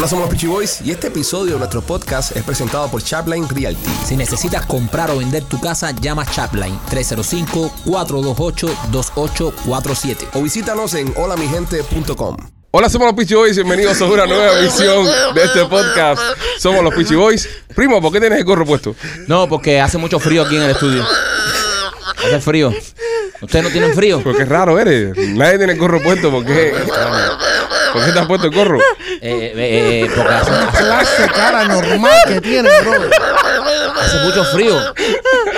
Hola, somos los Peachy Boys y este episodio de nuestro podcast es presentado por Chapline Realty. Si necesitas comprar o vender tu casa, llama Chapline 305-428-2847. O visítanos en holamigente.com. Hola, somos los Peachy Boys. Bienvenidos a una nueva edición de este podcast. Somos los Peachy Boys. Primo, ¿por qué tienes el gorro puesto? No, porque hace mucho frío aquí en el estudio. Hace frío. ¿Ustedes no tienen frío? Porque es raro, eres. Nadie tiene el gorro puesto. ¿Por qué? ¿Por qué te has puesto el gorro? Eh, eh, eh, porque hace, hace- clase de cara normal que tiene, bro. hace mucho frío.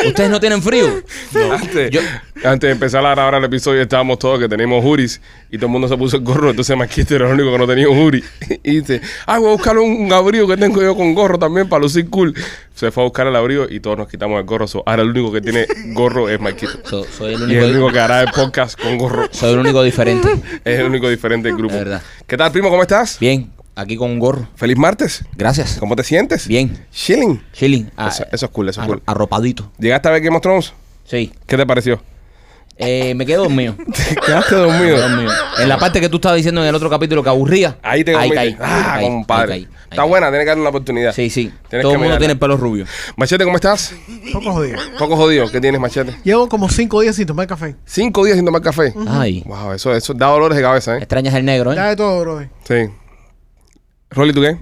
¿Ustedes no tienen frío? Antes, Yo- antes de empezar a grabar el episodio, estábamos todos que teníamos juris y todo el mundo se puso el gorro. Entonces, Marquito era el único que no tenía un jury. Y dice: Ah, voy a buscar un, abrigo que tengo yo con gorro también para lucir cool. Se fue a buscar el abrigo y todos nos quitamos el gorro. So, ahora el único que tiene gorro es Marquito. So- soy, el Y es único, el único que hará el podcast con gorro. soy el único diferente. Es el único diferente del grupo. Verdad. ¿Qué tal, primo? ¿Cómo estás? Bien, aquí con un gorro. Feliz martes. Gracias. ¿Cómo te sientes? Bien. Chilling. Chilling. Ah, Eso, eso es cool, eso es cool. Arropadito. ¿Llegaste a ver Game of Thrones? Sí. ¿Qué te pareció? Eh, me quedo dormido. Te quedaste dormido. Dormido. En la parte que tú estabas diciendo en el otro capítulo que aburría. Ahí te ahí caí. Ah, ahí compadre. ahí caí, ahí Está caí. buena, tienes que darle una oportunidad. Sí, sí. Tienes Todo el mundo tiene el pelo rubio. Machete, ¿cómo estás? Poco jodido. Poco jodido. ¿Qué tienes, Machete? Llevo como cinco días sin tomar café. Cinco días sin tomar café. Ay. Wow, eso, eso da dolores de cabeza, ¿eh? Extrañas el negro, ¿eh? de todo, bro. Sí. Rolly, ¿tú qué?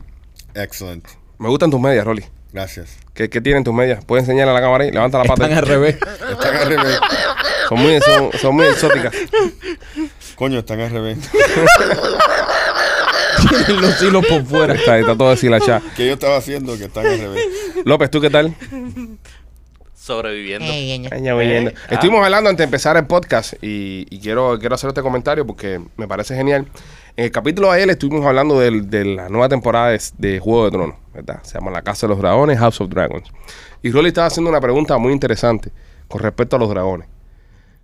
Excellent. Me gustan tus medias, Rolly. Gracias. ¿Qué, qué tienen tus medias? ¿Puedes enseñarle a la cámara ahí? Levanta la pata. Están al revés. Están al revés. Son muy, son, son muy exóticas. Coño, están al revés. Tienen los hilos por fuera. Está, está todo deshilachado. ¿Qué yo estaba haciendo que están al revés? López, ¿tú qué tal? sobreviviendo. Aña, oyendo. Estuvimos hablando antes de empezar el podcast y, y quiero, quiero hacer este comentario porque me parece genial. En el capítulo de ayer estuvimos hablando del- de, la nueva temporada de, de Juego de Tronos, ¿verdad? Se llama La Casa de los Dragones, House of Dragons. Y Rolly estaba haciendo una pregunta muy interesante con respecto a los dragones.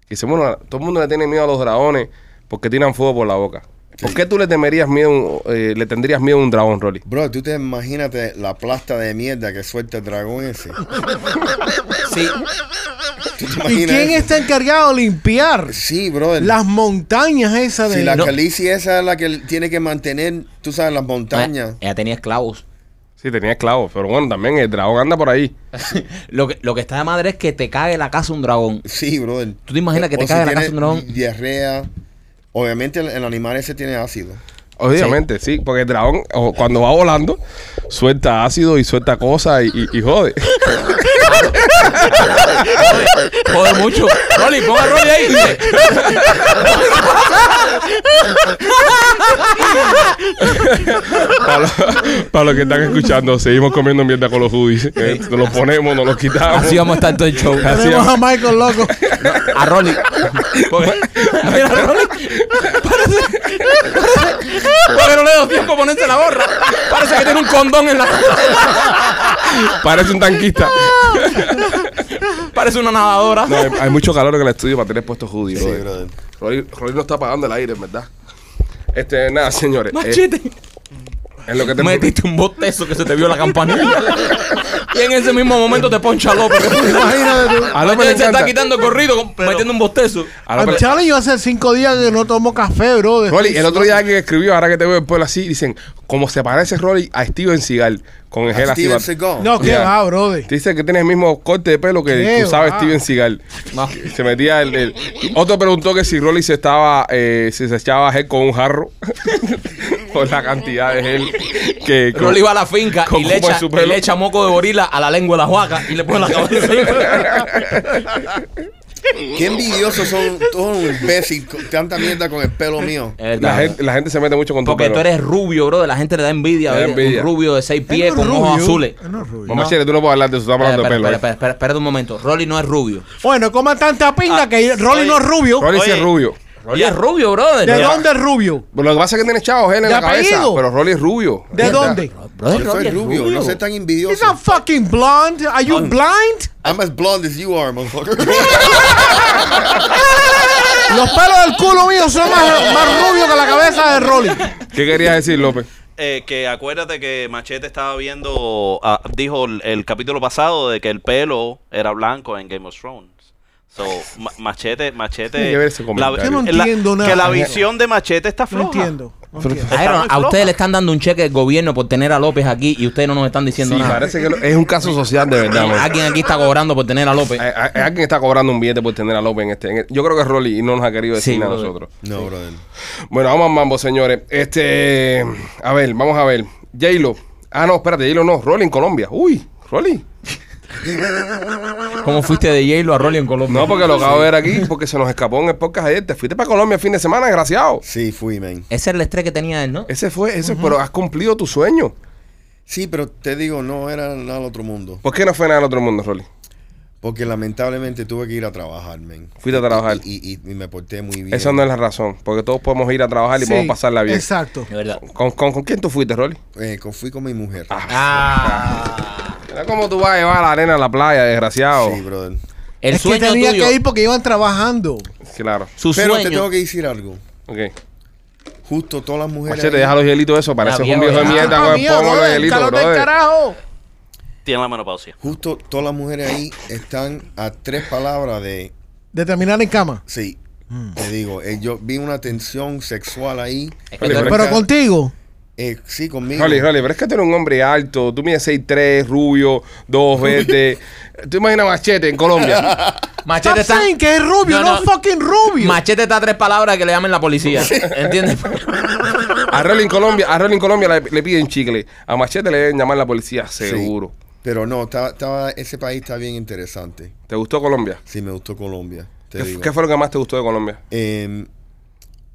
Dice, bueno, todo el mundo le tiene miedo a los dragones porque tiran fuego por la boca. ¿Por qué tú le temerías miedo, eh, le tendrías miedo a un dragón, Rolly? Bro, tú te imagínate la plasta de mierda que suelta el dragón ese. Sí. ¿Tú te ¿Y quién eso? está encargado de limpiar Sí, bro. las montañas esas de... Si la No. calicia esa es la que tiene que mantener, tú sabes, las montañas. Ella tenía esclavos. Sí, tenía esclavos, pero bueno, también el dragón anda por ahí. Lo que, lo que está de madre es que te cague la casa un dragón. Sí, bro. ¿Tú te imaginas que te O si cae la casa un dragón? Diarrea. Obviamente el, el animal ese tiene ácido. Obviamente, sí. porque el dragón o, cuando va volando suelta ácido y suelta cosas y, y- y jode. Joder mucho. Rolly, ponga a Rolly ahí. para, los, para los que están escuchando, seguimos comiendo mierda con los hoodies. Eh, nos los ponemos, nos los quitamos. Así vamos a estar todo el show. Así Tenemos vamos. a Michael loco. A Rolly. Mira, Rolly. Parece, parece, porque no le dio tiempo a ponerse la gorra. Parece que tiene un condón en la Parece un tanquista. Parece una nadadora. No, hay, hay mucho calor en el estudio para tener puestos hoodies. Sí, brother. está apagando el aire, en verdad. Este, nada, señores. eh, Machete. en lo que te Metiste un botezo que se te vio la campanilla. y en ese mismo momento te poncha López. Imagínate tú. A López se está quitando el corrido con- metiendo un bostezo. a López telling you, hace cinco días que no tomo café, bro. Rolly, el otro día alguien escribió, ahora que te veo el pueblo así, dicen, como se parece Rolly a Steven Seagal, con el gel así. Steven bat- Seagal. No, qué va, brother. Dice que tienes el mismo corte de pelo que Qué tú sabes va. Steven Seagal. No. Se metía el, el- Otro preguntó que si Rolly se estaba, eh, si se echaba gel con un jarro. por la cantidad de gel que. con- Rolly va a la finca con y le, echa, y le echa moco de gorila a la lengua de la huaca y le pone la cabeza. Qué envidiosos son todos un imbécil con tanta mierda con el pelo mío. Es la, verdad. gente, la gente se mete mucho con tu Porque pelo. tú eres rubio, bro. La gente le da envidia. Le da ver envidia. Un rubio de seis pies Él con ojos rubio. azules. Él no es rubio. Mamá Chile, tú no puedes hablar de eso, estamos hablando Espera, de pelo. espera, ¿eh? espera, espera, espera un momento. Rolly no es rubio. Bueno, coma tanta pinga que Rolly no es rubio. Rolly sí Oye. es rubio. Rolly es rubio, brother. ¿De Ya. dónde es rubio? Pero lo que pasa es que tiene chavos gel en ¿De la cabeza. apellido? Pero Rolly es rubio. ¿De verdad. dónde? Brother, Yo soy es rubio, no sé tan He's envidioso. not fucking blonde. Are you blind? I'm as blonde as you are, motherfucker. Los pelos del culo mío son más, más rubios que la cabeza de Rolly. ¿Qué querías decir, López? Eh, que acuérdate que Machete estaba viendo, ah, dijo el, el capítulo pasado de que el pelo era blanco en Game of Thrones. So, Ma- Machete, Machete. Ese comentario. Yo no la- entiendo nada. Que la visión de Machete está No floja. entiendo. A ustedes le están dando un cheque del gobierno por tener a López aquí y ustedes no nos están diciendo Sí, nada. parece que lo- es un caso social de verdad. man. Alguien aquí está cobrando por tener a López. Hay- Alguien está cobrando un billete por tener a López en este. en el- yo creo que es Rolly y no nos ha querido decir Sí, nada a brother. nosotros. No, brother. Bueno, vamos a mambo, señores. Este. A ver, vamos a ver. J-Lo. Ah, no, espérate, J-Lo no. Rolly en Colombia. Uy, Rolly. ¿Cómo fuiste de J-Lo a Rolly en Colombia? No, porque lo acabo de ver aquí, porque se nos escapó en el podcast ayer. Te fuiste para Colombia el fin de semana, desgraciado. Sí, fui, man. Ese es el estrés que tenía él, ¿no? Ese fue, ese, pero has cumplido tu sueño. Sí, pero te digo, no era nada del otro mundo. ¿Por qué no fue nada del otro mundo, Rolly? Porque lamentablemente tuve que ir a trabajar, man. Fuiste a trabajar. Y, y- y me porté muy bien. Esa no es la razón, porque todos podemos ir a trabajar y Sí, podemos pasarla bien. Exacto. De verdad. ¿Con, con, con quién tú fuiste, Rolly? Eh, con- fui con mi mujer. Ah. Mira cómo tú vas a llevar la arena a la playa, desgraciado. Sí, brother. El es que sueño tenía tuyo. que ir porque iban trabajando. Claro. Su Pero te sueño. tengo que decir algo. Ok. Justo todas las mujeres. Machete, ahí- deja los hielitos eso. Pareces viejo, un viejo de mierda con el pomo de del brother. carajo. Tiene la menopausia. Justo todas las mujeres ahí están a tres palabras de. De terminar en cama. Sí. Te digo, eh, yo vi una tensión sexual ahí. Es que pero- Pero contigo. Eh, sí, conmigo. Rolly, Rolly, pero es que tú eres un hombre alto. Tú mides 6'3, rubio, dos verdes. ¿Tú imaginas Machete en Colombia? Machete está. que es rubio, No, no, no. fucking rubio. Machete está a tres palabras que le llamen la policía. ¿Entiendes? A Rolly en Colombia, a Rolly en Colombia le, le piden chicle. A Machete le deben llamar la policía, Sí. seguro. Pero no, estaba, estaba- ese país está bien interesante. ¿Te gustó Colombia? Sí, me gustó Colombia. Te ¿Qué, digo. qué fue lo que más te gustó de Colombia? Eh,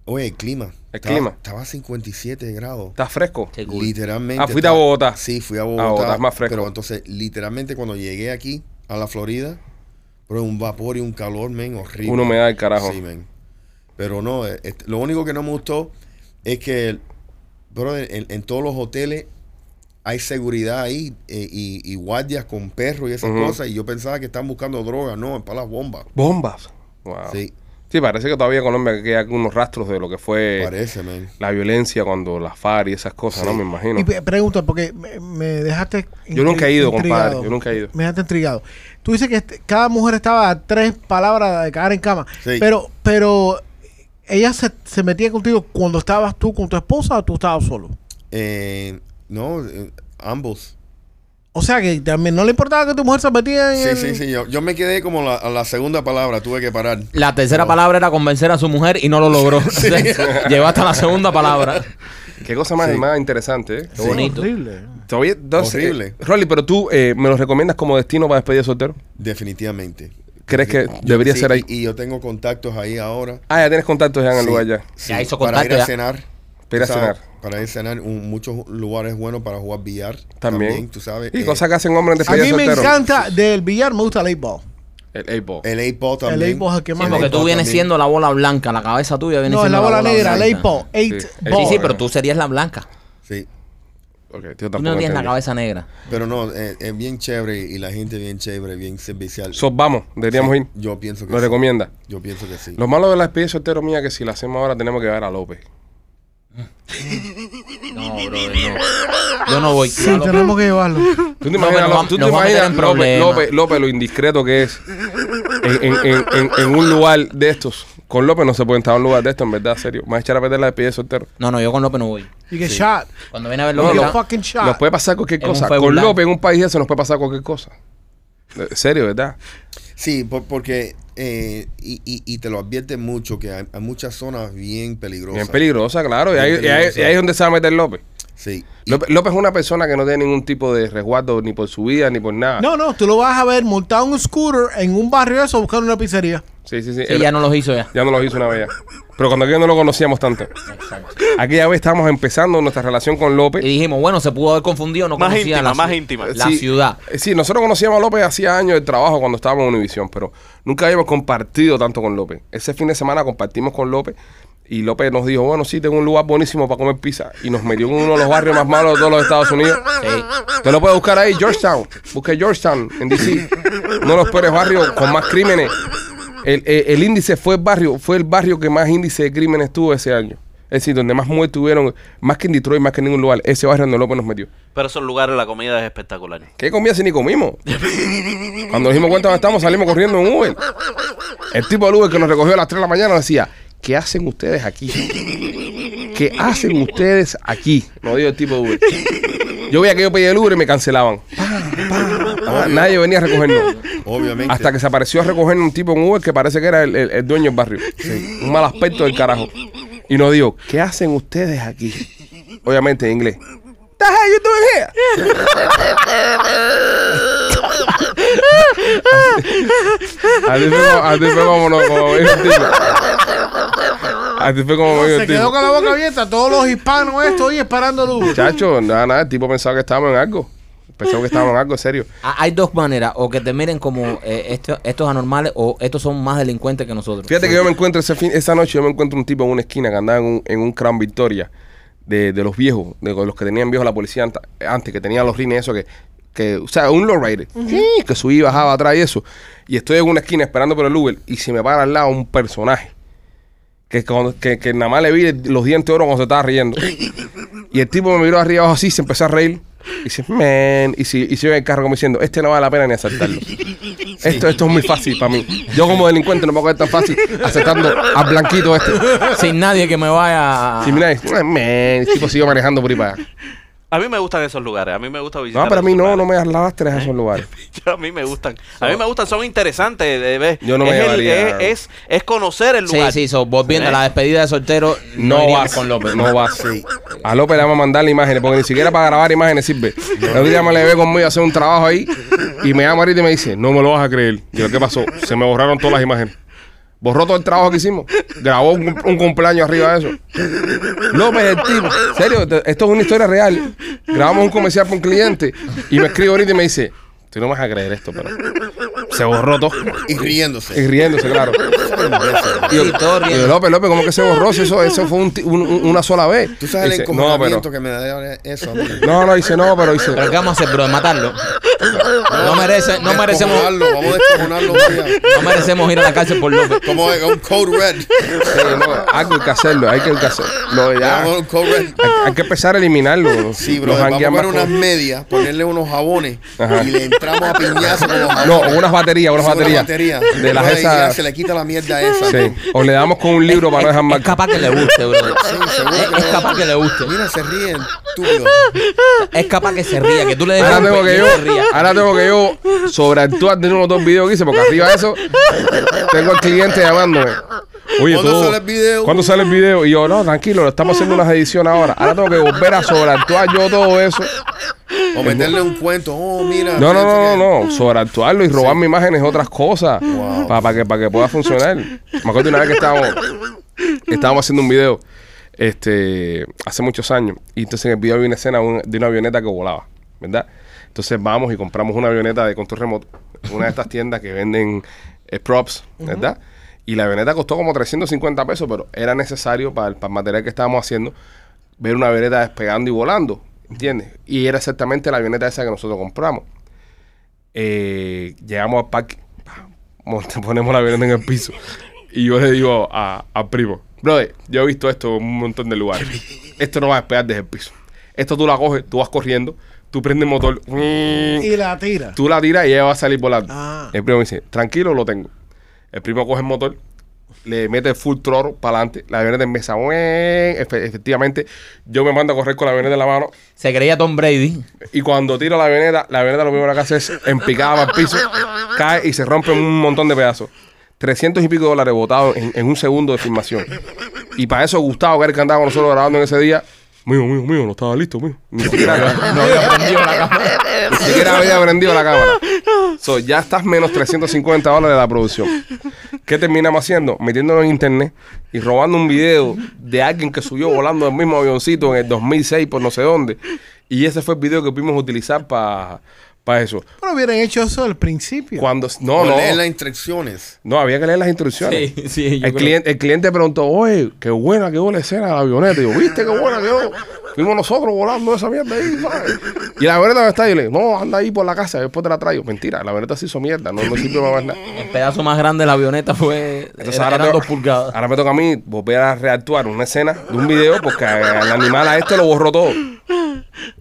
oye, el clima. El Estaba- clima. Estaba a 57 grados. ¿Estás fresco? Literalmente. Ah, fuiste a Bogotá. Sí, fui a A Bogotá. Bogotá, es más fresco. Pero entonces, literalmente, cuando llegué aquí, a la Florida, bro, un vapor y un calor, men, horrible. Una humedad del carajo. Sí, men. Pero no, eh, este, lo único que no me gustó es que, bro, en, en todos los hoteles hay seguridad ahí eh, y, y guardias con perros y esas cosas. Y yo pensaba que estaban buscando droga, no, es para las bombas. Bombas. Wow. Sí, Sí, parece que todavía en Colombia quedan algunos rastros de lo que fue parece, la violencia cuando las FARC y esas cosas, ¿no? Me imagino. Y pregunta, porque me, me dejaste. Yo nunca he ido, intri- compadre, intrigado. yo nunca he ido. Me dejaste intrigado. Tú dices que este- cada mujer estaba a tres palabras de caer en cama. Sí. Pero, pero, ¿ella se, se metía contigo cuando estabas tú con tu esposa o tú estabas solo? Eh, no, eh, ambos. O sea que también no le importaba que tu mujer se metía en. Sí, el- sí, sí. Yo, yo me quedé como la, a la segunda palabra, tuve que parar. La tercera palabra era convencer a su mujer y no lo logró. Llegó hasta la segunda palabra. Qué cosa más, Sí. más interesante, ¿eh? Qué bonito. Horrible. Todavía, entonces, Horrible. eh, Rolly, pero tú eh, me lo recomiendas como destino para despedir de soltero. Definitivamente. ¿Crees que Yo- debería sí, ser ahí? Y, yo tengo contactos ahí ahora. Ah, ya tienes contactos ya en el Sí, lugar ya. sí, Ya hizo Para ir a ya. cenar. Para ir a cenar. Para ir a cenar. un- muchos lugares buenos para jugar billar. También. tú sabes. Y Eh, cosas que hacen hombres en A mí de me soltero. encanta del billar, me gusta el 8-ball. El eight-ball. El 8-ball también. El 8-ball es el que más Sí, porque tú vienes también. siendo la bola blanca, la cabeza tuya viene No, es siendo la bola negra, el blanca. 8-ball. Sí. 8-ball. Sí, sí, pero tú serías la blanca. Sí. Ok, tío, Tú tampoco no tienes la cabeza negra. Pero no, eh, es bien chévere y la gente bien chévere, bien servicial. So, vamos, deberíamos ir. Yo pienso que Lo sí. recomienda. Yo pienso que sí. Lo malo de la despedida de soltero mía es que si la hacemos ahora tenemos que ver a López. No, brother, no. Yo no voy. Sí, tenemos que llevarlo. ¿Tú te imaginas, pero Ló- vamos- tú te imaginas en López. López, López lo indiscreto que es en, en- en- en- en un lugar de estos? Con López no se puede entrar a un lugar de estos, en verdad, serio. Más echar a perder la despedida de soltero. No, no, yo con López no voy. Y que shot. Cuando viene a ver López, no. Nos puede pasar cualquier En cosa. Con. López en un país de eso nos puede pasar cualquier cosa. En serio, ¿verdad? Sí, por- porque, eh, y, y, y te lo advierte mucho, que hay, hay muchas zonas bien peligrosas. Bien peligrosa, claro. Y Bien ahí, y ahí- peligrosa. y ahí es donde se va a meter López. Sí. López. López es una persona que no tiene ningún tipo de resguardo ni por su vida ni por nada. No, no, tú lo vas a ver montado en un scooter en un barrio de eso buscando una pizzería. Sí, sí, sí. Sí, Él- ya no los hizo ya. ya no lo hizo una vez. ya. Pero cuando aquello no lo conocíamos tanto. Aquella vez estábamos empezando nuestra relación con López. Y dijimos, bueno, se pudo haber confundido, no Más conocía íntima, la, más íntima. la Sí, ciudad. eh, Sí, nosotros conocíamos a López hacía años de trabajo cuando estábamos en Univisión, pero nunca habíamos compartido tanto con López. Ese fin de semana compartimos con López y López nos dijo, bueno, sí, tengo un lugar buenísimo para comer pizza. Y nos metió en uno de los barrios más malos de todos los Estados Unidos. Sí. Usted lo puede buscar ahí, Georgetown. Busque Georgetown en DC. Uno de los peores barrios con más crímenes. El, el- el índice fue el barrio, fue el barrio que más índice de crímenes tuvo ese año. Es decir, donde más muertes tuvieron, más que en Detroit, más que en ningún lugar. Ese barrio donde López nos metió. Pero esos lugares la comida es espectacular. ¿Qué comida si ni comimos? Cuando nos dimos cuenta dónde estamos, salimos corriendo en Uber. El tipo del Uber que nos recogió a las 3 de la mañana decía, ¿qué hacen ustedes aquí? ¿qué hacen ustedes aquí? No digo el tipo de Uber. Yo veía que yo pedía el Uber y me cancelaban. Pa, pa, pa. Nadie venía a recogernos. Obviamente. Hasta que se apareció a recogernos un tipo en Uber que parece que era el, el- el dueño del barrio. Un mal aspecto del carajo. Y nos dijo, ¿qué hacen ustedes aquí? Obviamente en inglés. What the hell you doing here? Así fue como, así fue como, como dijo el tipo. Así fue como Se quedó tipo. con la boca abierta. Todos los hispanos estos ahí esperando luz. Muchacho, nada, nada, el tipo pensaba que estábamos en algo. Pensaba que estábamos en algo serio. Ah, Hay dos maneras, o que te miren como eh, esto- estos anormales o estos son más delincuentes que nosotros. Fíjate que yo me encuentro ese fin, esa noche, yo me encuentro un tipo en una esquina que andaba en un, en un Crown Victoria de, de los viejos, de los que tenían viejos la policía antes, que tenían los rines, eso que, que o sea, un lowrider, sí, que subía y bajaba atrás y eso. Y estoy en una esquina esperando por el Uber y se me para al lado un personaje que, cuando- que, que nada más le vi los dientes de oro cuando se estaba riendo. Y el tipo me miró arriba abajo así, se empezó a reír. Y dice, man, y si, y si ve el carro como diciendo, este no vale la pena ni asaltarlo. Esto, esto es muy fácil para mí. Yo como delincuente no me puedo coger tan fácil aceptando al blanquito este. Sin nadie que me vaya a... Si mira, "Ah, man, el tipo siguió manejando por ahí para allá. A mí me gustan esos lugares. A mí me gusta visitar. No, pero a mí no, no lugares. me arrastres a esos lugares. A mí me gustan. A mí me gustan, son interesantes. de ver. Yo no me es, el- llevaría- es, es, es conocer el Sí, lugar. sí, so, volviendo a la despedida de soltero, No iríamos vas con López. No vas. A López le vamos a mandar las imágenes, porque ni siquiera para grabar imágenes sirve. El otro día me le ve conmigo a hacer un trabajo ahí y me llama ahorita y me dice, no me lo vas a creer. Y yo, ¿qué pasó? Se me borraron todas las imágenes. Borró todo el trabajo que hicimos. Grabó un, cumpleaños arriba de eso. López el tipo. Serio, esto es una historia real. Grabamos un comercial para un cliente y me escribe ahorita y me dice, tú no me vas a creer esto, pero se borró todo. Y riéndose. Y riéndose, claro. Y yo, todo riendo. López, López, ¿cómo que se borró? Si Eso, eso fue un un- una sola vez. Tú sabes el Dice, no, encojonamiento pero, que me da eso a mí. no, no, dice, no, pero dice, ¿Pero qué vamos a hacer, bro? ¿Matarlo? No, merece, no merecemos... Vamos a. No merecemos ir a la cárcel por López. Como un code red. sí, no, algo hay que hacerlo, hay que, hacerlo. No, ya, Vamos a un code red. hay, hay que empezar a eliminarlo. Sí, bro. Vamos a poner unas medias, ponerle unos jabones Ajá. y le entramos a piñazo con los jabones. No, unas baterías, unas baterías. baterías. De las esas. Se le quita la mierda esa. Sí. O le damos con un libro para no dejar Es marca. capaz que le guste, bro. seguro Es, es capaz que le guste. Mira, se ríen, estúpido. Es capaz que se ría, que tú le des Ahora un tengo que yo, ahora tengo que yo sobreactuar de unos dos videos que hice, porque arriba de eso tengo al cliente llamándome. Oye, ¿Cuándo tú- sale el video? ¿Cuándo sale el video? Y yo, no, tranquilo, lo estamos haciendo unas ediciones ahora. Ahora tengo que volver a sobreactuar yo todo eso. O meterle un cuento. Oh, mira. No, no, no, no, no. Sobreactuarlo y robarme imágenes es otras cosas. Wow. Para que, para que pueda funcionar. Me acuerdo una vez que estábamos, estábamos haciendo un video este, hace muchos años. Y entonces en el video había una escena de una avioneta que volaba, ¿verdad? Entonces vamos y compramos una avioneta de control remoto. Una de estas tiendas que venden eh, props, ¿verdad? Y la avioneta costó como 350 pesos, pero era necesario para el, para el material que estábamos haciendo ver una avioneta despegando y volando, ¿entiendes? Y era exactamente la avioneta esa que nosotros compramos. Eh, llegamos al parque, ponemos la avioneta en el piso y yo le digo a, a primo, brother, yo he visto esto en un montón de lugares. Esto no va a despegar desde el piso. Esto tú la coges, tú vas corriendo, tú prendes el motor, Y la tira. tú la tiras y ella va a salir volando. Ah. El primo me dice, tranquilo, lo tengo. El primo coge el motor, le mete el full throttle para adelante, la avioneta empieza. Efe- efectivamente, yo me mando a correr con la avioneta en la mano Se creía Tom Brady. y cuando tiro la avioneta, la avioneta lo primero que hace es empicada para el piso, cae y se rompe un montón de pedazos. 300 y pico de dólares botados en, en un segundo de filmación. Y para eso Gustavo, que era el que andaba con nosotros grabando en ese día, mío, mío, mío, no estaba listo, mío. Ni siquiera, No había prendido la cámara. ni siquiera había prendido la cámara. So, ya estás menos 350 dólares de la producción. ¿Qué terminamos haciendo? Metiéndolo en internet y robando un video de alguien que subió volando el mismo avioncito en el 2006 por no sé dónde. Y ese fue el video que pudimos utilizar para eso. Pero hubieran hecho eso al principio. Cuando no, no, leen las instrucciones. no, había que leer las instrucciones. Sí, sí, yo el, creo- cliente, el cliente preguntó, oye, qué buena quedó la escena de la avioneta. Y yo, ¿viste qué buena quedó? Fuimos nosotros volando esa mierda ahí, ¿sabes? Y la avioneta está. Y yo le digo, no, anda ahí por la casa, después te la traigo. Mentira, la avioneta se hizo mierda, no, no sirve para más nada. El pedazo más grande de la avioneta fue. Entonces era- ahora, eran tengo- dos pulgadas. ahora me toca a mí volver a reactuar una escena de un video porque al animal a este lo borró todo.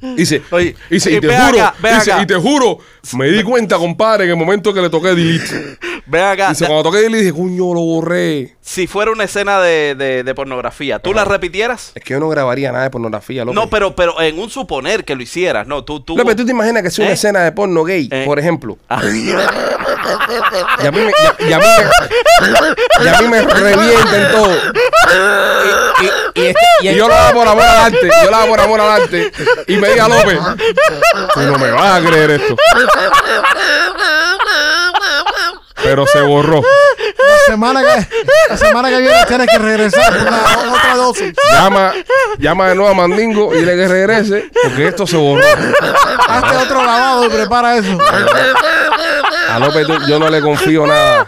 Dice, Oye, dice, y y te juro, dice, y te juro, me di cuenta, compadre, en el momento que le toqué delete. Ven acá. Dice, da- cuando toqué le dije, coño, lo borré. si fuera una escena de, de- de pornografía, ¿tú la repitieras? Es que yo no grabaría nada de pornografía, López. No, pero, pero en un suponer que lo hicieras. No, tú, tú. López, ¿tú te imaginas que sea una ¿Eh? escena de porno gay, Eh. por ejemplo? Ah. Y a mí me, y a- y a mí me, y a mí me revienten todo. Y, y este- y Y yo lo hago por amor al arte. Yo lo hago por amor al arte. Y me diga López, tú no me vas a creer esto. Pero se borró. La semana que, la semana que viene tienes que regresar por una otra dosis. Llama, llama de nuevo a Mandingo y dile que regrese porque esto se borró. Hazte otro lavado y prepara eso. A López yo no le confío nada.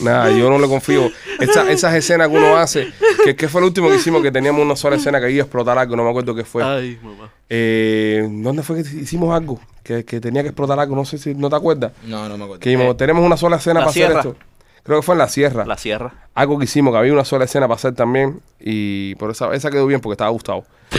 Nada, yo no le confío. Esa- esas escenas que uno hace, que, que fue el último que hicimos, que teníamos una sola escena que iba a explotar algo, no me acuerdo qué fue. Ay, mamá. Eh, ¿Dónde fue que hicimos algo? Que, que tenía que explotar algo, no sé si no te acuerdas. No, no me acuerdo. Que dijimos, tenemos una sola escena para sierra. hacer esto. Creo que fue en la sierra. La sierra. Algo que hicimos, que había una sola escena para hacer también. Y por esa, esa quedó bien porque estaba gustado.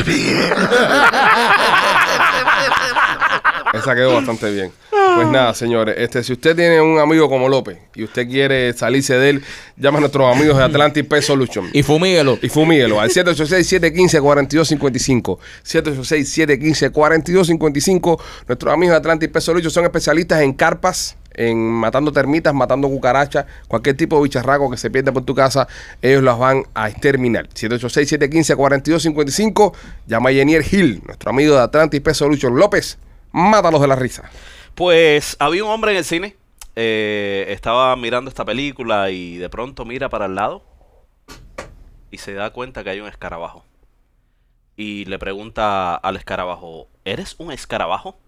esa quedó bastante bien. Pues nada, señores. Este, si usted tiene un amigo como López y usted quiere salirse de él, llama a nuestros amigos de Atlantic Pest Solution. Y fumíguelo. Y fumíguelo al 786-715-4255. 786-715-4255. Nuestros amigos de Atlantic Pest Solution son especialistas en carpas, en matando termitas, matando cucarachas, cualquier tipo de bicharraco que se pierda por tu casa, ellos las van a exterminar. 786-715-4255. Llama a Yenier Hill, nuestro amigo de Atlantic Pest Solution. López, mátalos de la risa. Pues había un hombre en el cine. eh, estaba mirando esta película y de pronto mira para el lado y se da cuenta que hay un escarabajo. Y le pregunta al escarabajo, ¿eres un escarabajo?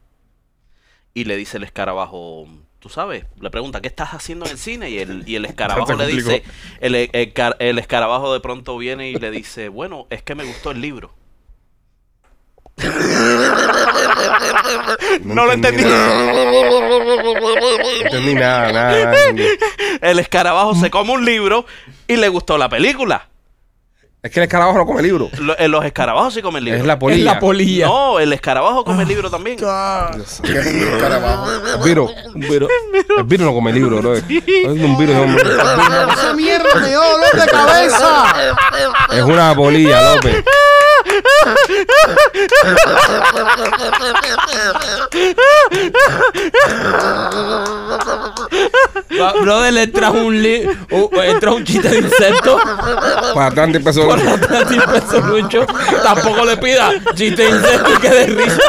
Y le dice el escarabajo, tú sabes, le pregunta, ¿qué estás haciendo en el cine? Y el, y el escarabajo le dice, el, el escarabajo de pronto viene y le dice, bueno, es que me gustó el libro. No lo entendí. nada. No entendí nada, nada, nada entendí. El escarabajo se come un libro y le gustó la película. Es que el escarabajo no come libro. Lo- eh, los escarabajos sí comen libro. Es la polilla. Es la polilla. No, el escarabajo come libro también. Dios. ¿Qué es un escarabajo? El viro. El viro no come libro, bro. Es un Esa mierda me dio dolor de cabeza. es una polilla, López. Brother, le trajo un, li u- le trajo un chiste de insecto. Para Atlantic Peso. Por atrás y peso mucho. Tampoco le pida chiste de insecto y que de risa.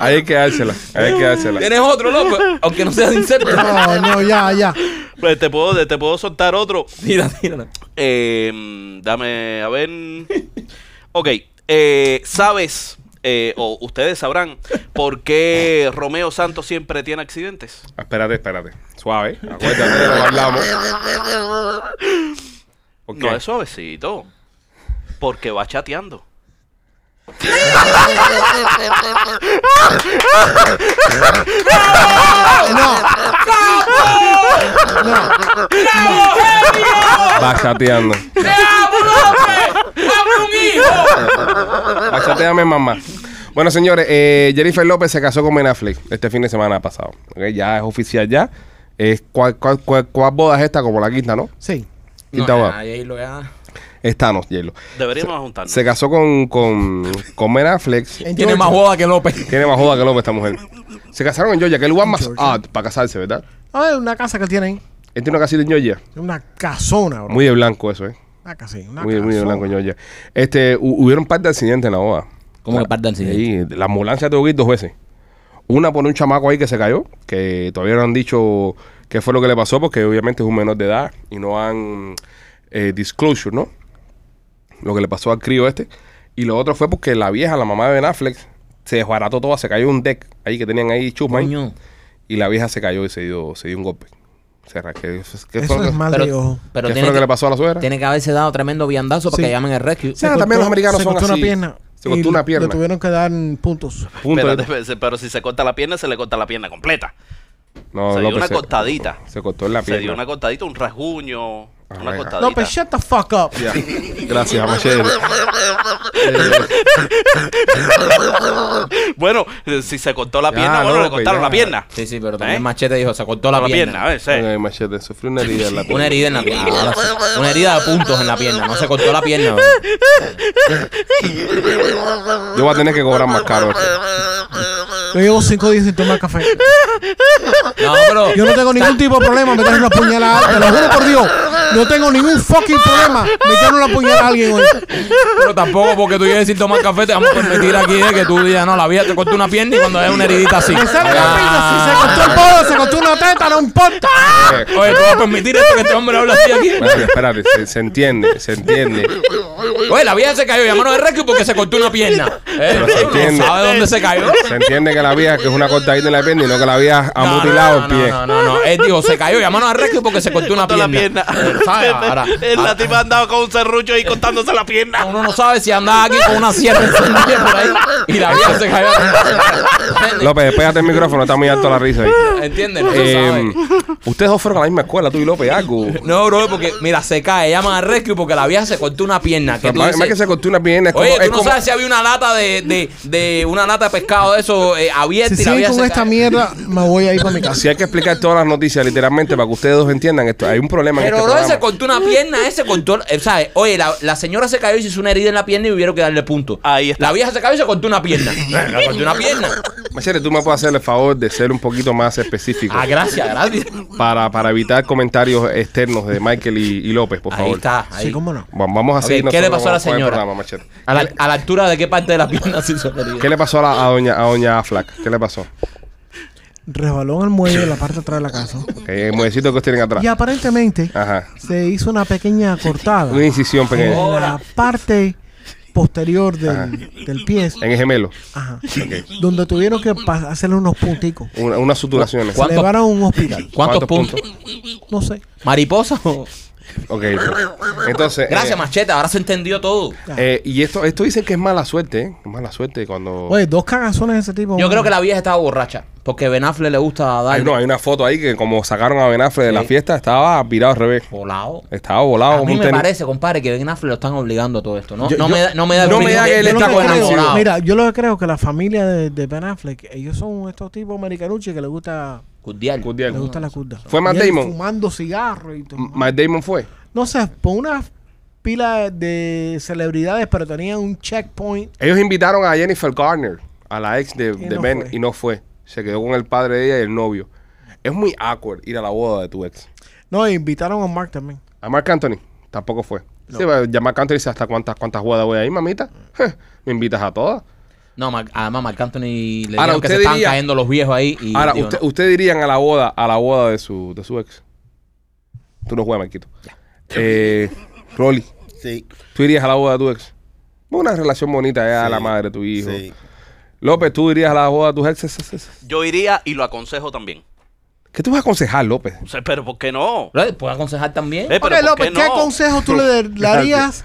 Ahí hay que dársela. Ahí hay que dársela. ¿Tienes otro, loco? Aunque no sea de insecto. No, no, ya, ya. Pues te puedo, te puedo soltar otro. Tira, tira. Eh, dame, a ver. Ok, eh, ¿sabes? eh, o ustedes sabrán por qué Romeo Santos siempre tiene accidentes. Espérate, espérate. Suave. Acuérdate de lo que hablamos. ¿Por qué? No es suavecito. Porque va chateando. Va chateando. Va chateame, mamá. Bueno, señores, eh, Jennifer López se casó con Ben Affleck este fin de semana pasado. Ya es oficial ya. Eh, ¿cuál, cuál, cuál, cuál boda es esta? Como la quinta, ¿no? Sí. Quinta boda. ahí lo ya. Esta no, hielo. Deberíamos juntarnos. Se casó con, con, con Ben Affleck. Tiene más boda que López. Tiene más joda que López esta mujer. Se casaron en Georgia, que es el lugar más odd para casarse, ¿verdad? Ah, es una casa que tienen. Él tiene una casita en Georgia. Una casona, bro. Muy de blanco eso, ¿eh? Una casina. Una Muy, muy blanco Georgia. Este, hu- hubieron un par de accidentes en la boda. ¿Cómo que par de accidentes? Sí, la ambulancia tuvo que ir dos veces. Una por un chamaco ahí que se cayó, que todavía no han dicho qué fue lo que le pasó, porque obviamente es un menor de edad y no han eh, disclosure, ¿no? Lo que le pasó al crío este. Y lo otro fue porque la vieja, la mamá de Ben Affleck, se desbarató toda, se cayó un deck ahí que tenían ahí chusma ahí, Coño. y la vieja se cayó y se dio, se dio un golpe. O sea, ¿qué, qué fue, Eso es que, mal de ojo. pero qué fue lo que que, le pasó a la suegra? tiene que haberse dado tremendo viandazo para Sí. que llamen el rescue. Sí. Ah, también los americanos se son cortó así. una pierna. Se cortó una pierna. Le tuvieron que dar puntos. Punto. Espérate, pero si se corta la pierna, se le corta la pierna completa. No, se dio López una se- cortadita. Se cortó en la Se pierna. dio una cortadita, un rasguño, una. López, shut the fuck up. Ya. Gracias, Machete. Bueno, si se cortó la Ya, pierna, bueno, le López, cortaron ya. la pierna. Sí, sí, pero también ¿Eh? Machete dijo, se cortó la, La pierna. pierna, a ver, sí. Machete, sufrió una herida en la pierna. Una herida en la pierna. ahora sí. Una herida de puntos en la pierna. No se cortó la pierna. Yo voy a tener que cobrar más caro. esto. Yo llevo cinco días sin tomar café. No, pero. Yo no tengo ningún tipo de problema meter una puñalada. Te lo juro por Dios. No tengo ningún fucking problema meter una puñalada a alguien hoy. Pero tampoco porque tú llegues sin tomar café te vamos a permitir aquí eh, que tú digas, no, la vida te cortó una pierna y cuando hay una heridita así. Me sale la Ah. pinta. Si se cortó el podo, se cortó una teta, no importa. Eh, Oye, ¿tú vas a permitir esto que este hombre habla así aquí? Espérate, espérate, se, se entiende, se entiende. Oye, la vieja se cayó, llamaron al rescue porque se cortó una pierna. ¿Eh? Pero se entiende. No sabe dónde se cayó. Se entiende que la vieja que es una cortadita en la pierna y no que la vieja ha No, mutilado no, el pie. No, no, no, no. Él dijo, se cayó, llamaron al rescue porque se cortó una Cortó la pierna. ¿Sabes? Ahora, la tipa andaba con un serrucho ahí cortándose la pierna. uno no sabe si andaba aquí con una sierra encendida por ahí y la vieja se cayó. López, despégate el micrófono, está muy alto la risa ahí. ¿Entiendes? No Eh, sabe. ustedes dos fueron a la misma escuela, tú y López, algo. No, bro, porque mira, se cae, llaman al rescue porque la vieja se cortó una pierna. Que tú Más, dices, más que se cortó una pierna, es como. Oye, es tú no como- sabes si había una lata de, de, de una lata de pescado de eso eh, abierta Si y la siguen vieja con se esta cae. mierda, me voy a ir para mi casa. Si hay que explicar todas las noticias literalmente para que ustedes dos entiendan esto, hay un problema en Pero este bro, programa. Cortó una pierna, ese cortó, eh, ¿sabes? Oye, la, la señora se cayó y se hizo una herida en la pierna y hubieron que darle punto. Ahí está. La vieja se cayó y se cortó una pierna. Le cortó una pierna. Machete, tú me puedes hacer el favor de ser un poquito más específico Ah, gracias, gracias. para, para evitar comentarios externos de Michael y, y López, por Ahí favor. está. Ahí. Sí, cómo no. Va- Vamos a Ok, seguir ¿qué le pasó a la señora? programa. A la, a la altura de qué parte de la pierna se hizo la herida. ¿Qué le pasó a, la- a doña, a doña Aflac? ¿Qué le pasó? Resbaló en el muelle de la parte de atrás de la casa. Ok, el muecito que ustedes tienen atrás. Y aparentemente Ajá. se hizo una pequeña cortada Una incisión pequeña. en la parte posterior del, del pie. En el gemelo. Ajá. Donde tuvieron que hacerle unos punticos. Una- unas suturaciones. Se ¿Cuántos- llevaron a un hospital. ¿Cuántos, ¿Cuántos puntos? No sé. ¿Mariposa o...? Ok. Entonces. Gracias, eh, Machete. Ahora se entendió todo. eh, y esto, esto dicen que es mala suerte, ¿eh? Mala suerte cuando. Oye, dos cagazones de ese tipo. Yo creo que la vieja estaba borracha. Porque Ben Affleck le gusta darle no, hay una foto ahí que como sacaron a Ben Affleck de la fiesta, estaba virado al revés. volado. Estaba volado A mí me parece, compadre, que Ben Affleck lo están obligando a todo esto. No, Yo- no, yo- me, da, no me da no me da que él está. Mira, yo lo que creo que la familia de, de Ben Affleck, ellos son estos tipos americanuchos que les gusta, Cordial. Cordial. les gusta la curda. ¿Fue Matt Y él Damon? Fumando cigarros y todo. Matt Damon fue. No sé, por una pila de celebridades, pero tenían un checkpoint. Ellos invitaron a Jennifer Garner, a la ex de, Y de no Ben, fue. y no fue. Se quedó con el padre de ella y el novio. Es muy awkward ir a la boda de tu ex. No, invitaron a Mark también. A Mark Anthony tampoco fue. Sí, pero ya Mark Anthony dice hasta cuántas, cuántas bodas voy a ir, mamita. Me invitas a todas. No, Mar- además Marc Anthony le Ahora, dijeron que usted se estaban diría- cayendo los viejos ahí. Y Ahora, digo, usted, no. usted dirían a la boda, a la boda de su, de su ex. Tú no juegas, Marquito. Eh, Rolly, Sí, tú irías a la boda de tu ex. Una relación bonita, ella Sí, la madre de tu hijo. sí. López, tú irías a la boda de tus exes. Yo iría y lo aconsejo también. ¿Qué tú vas a aconsejar, López? O sea, pero ¿por qué no? Bro, ¿Puedo aconsejar también? Eh, pero Ok, ¿por López, qué ¿qué, no? consejo tú le darías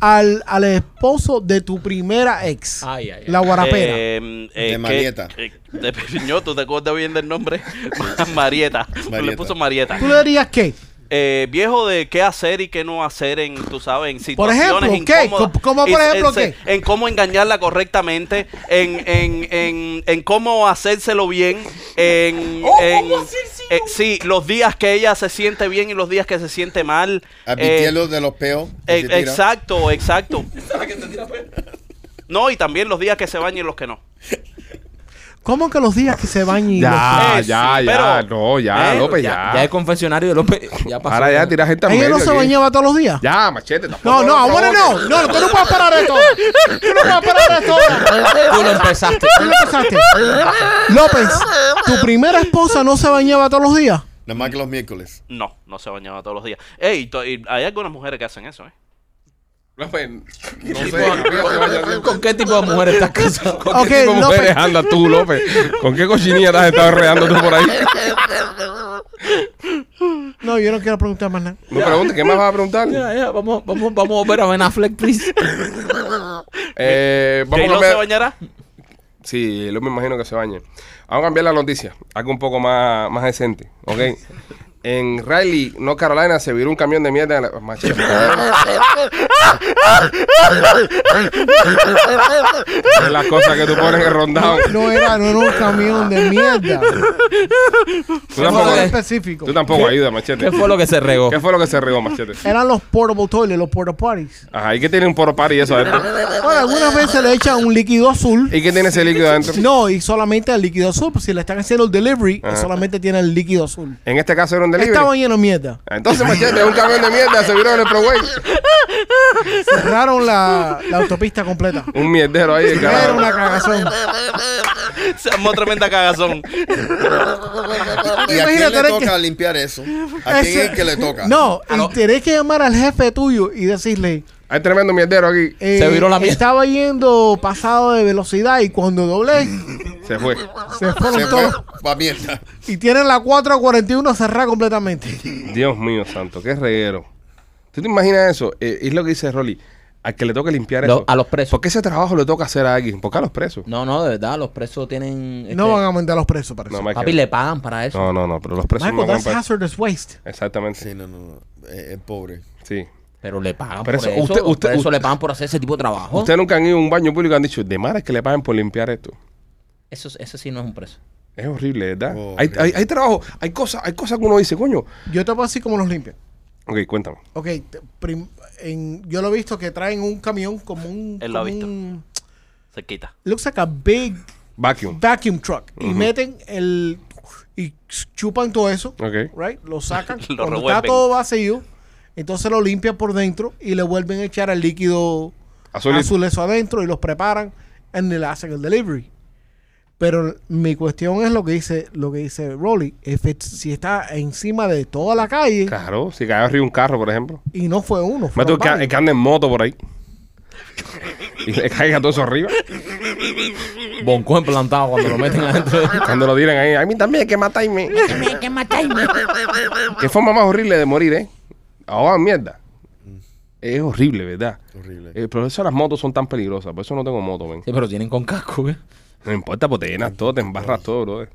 al, al esposo de tu primera ex? Ay, ay, ay. La guarapera. Eh, eh, De que- Marieta. eh, de Piñón, ¿tú te acuerdas bien del nombre? Marieta. Le Marieta. puso Marieta. ¿Tú le dirías qué? Eh, viejo de qué hacer y qué no hacer en, tú sabes, en Por situaciones ejemplo, ¿qué? incómodas. ¿Cómo- cómo por En- ejemplo en, cómo engañarla correctamente, en, en, en, en cómo hacérselo bien, en... Oh, en- ¿cómo eh, sí, los días que ella se siente bien y los días que se siente mal. Eh, Advirtiendo de los peos. eh, exacto, exacto. No, y también los días que se bañen y los que no. ¿Cómo que los días que se bañan y Ya, Eh, ya, ya. pero- no, ya, eh, López, ya, ya. el confesionario de López ya pasó. Ahora ya tira gente a los- Ella no medio se aquí. bañaba todos los días. Ya, machete. tampoco No, no, ahora no. No, tú no puedes parar esto. Tú no puedes parar esto. Tú lo empezaste. Tú lo empezaste. López, ¿tu primera esposa no se bañaba todos los días? Nada más que los miércoles. No, no se bañaba todos los días. Ey, hay algunas mujeres que hacen eso, ¿eh? López, no tipo- sé. ¿con qué tipo de mujer estás casado? ¿Con qué tipo de López. mujeres andas tú, López? ¿Con qué cochinilla has estado enredando tú por ahí? No, yo no quiero preguntar más nada. No preguntes, ¿qué más vas a preguntar? Ya, ya, vamos, vamos, vamos a ver a Ben Affleck, please. Eh, vamos ¿Que a no se bañará? Sí, yo me imagino que se bañe. Vamos a cambiar la noticia. Algo un poco más, más decente, ¿ok? En Riley, North Carolina, se viró un camión de mierda. en la- Machete. Es las cosas que tú pones en rondado. No era, no era un camión de mierda. Tú tampoco, específico. tú tampoco ayudas, Machete. ¿Qué fue lo que se regó? ¿Qué fue lo que se regó, Machete? Eran los portable toilets, los porta parties. Ajá, ¿y qué tiene un poro party eso adentro? Bueno, algunas veces le echan un líquido azul. ¿Y qué tiene ese líquido adentro? No, y solamente el líquido azul. Pues si le están haciendo el delivery, Ajá. solamente tiene el líquido azul. En este caso era un delivery. Estaba lleno de mierda. Entonces, Machete, es un camión de mierda, se viró en el Proway. Cerraron la, la autopista completa. Un mierdero ahí, Era carajo. una cagazón. Se armó tremenda cagazón. ¿Y a quién Imagínate, le toca que- limpiar eso? ¿A quién Ese- es que le toca? No, y tenés que llamar al jefe tuyo y decirle. Hay tremendo mierdero aquí. eh, Se viró la mierda. Estaba yendo pasado de velocidad y cuando doblé, Se fue. se fueron Se fue todos. pa' mierda. Y tienen la 441 cerrada completamente. Dios mío santo, qué reguero. ¿Tú te imaginas eso? Eh, es lo que dice Rolly. Al que le toca limpiar Lo- eso. a los presos. ¿Por qué ese trabajo le toca hacer a alguien? ¿Por qué a los presos? No, no, de verdad, los presos tienen. No este, van a mandar a los presos para eso. No. Papi, le pagan para eso. No, no, no, pero los presos Michael, no van that's para- hazardous waste. Exactamente. Sí, no, no, no. Es, es pobre. Sí. Pero le pagan Pero por eso- eso. usted- usted- presos usted- le pagan por hacer ese tipo de trabajo. Ustedes nunca han ido a un baño público y han dicho, de maras que le paguen por limpiar esto. Eso, eso sí no es un preso. Es horrible, ¿verdad? Oh, hay, horrible. hay, hay trabajo, hay cosas, hay cosas que uno dice, coño. Yo te puedo decir cómo los limpian. Ok, cuéntame. Ok, prim- en- yo lo he visto que traen un camión como un. Él lo ha visto. un- Se quita. looks like a big Vacuum. vacuum truck. Y meten el. Y chupan todo eso. Ok. Right? Lo sacan. Lo Cuando revuelven. está todo vacío, entonces lo limpian por dentro y le vuelven a echar el líquido Azulito. azul eso adentro y los preparan y le hacen el delivery. Pero mi cuestión es lo que dice lo que dice Rolly. Si está encima de toda la calle Claro, si cae arriba un carro, por ejemplo. y no fue uno, Me fue que, que ande en moto por ahí. Y le caiga todo eso arriba. Bonco implantado cuando lo meten adentro. Cuando lo tiran ahí, a mí también hay que matarme. Qué forma más horrible de morir, ¿eh? En mierda. Es horrible, ¿verdad? Horrible. Eh, por eso las motos son tan peligrosas. Por eso no tengo moto, ven. Sí, pero tienen con casco, ¿eh? No importa, pues te llenas todo, te embarras todo, brother.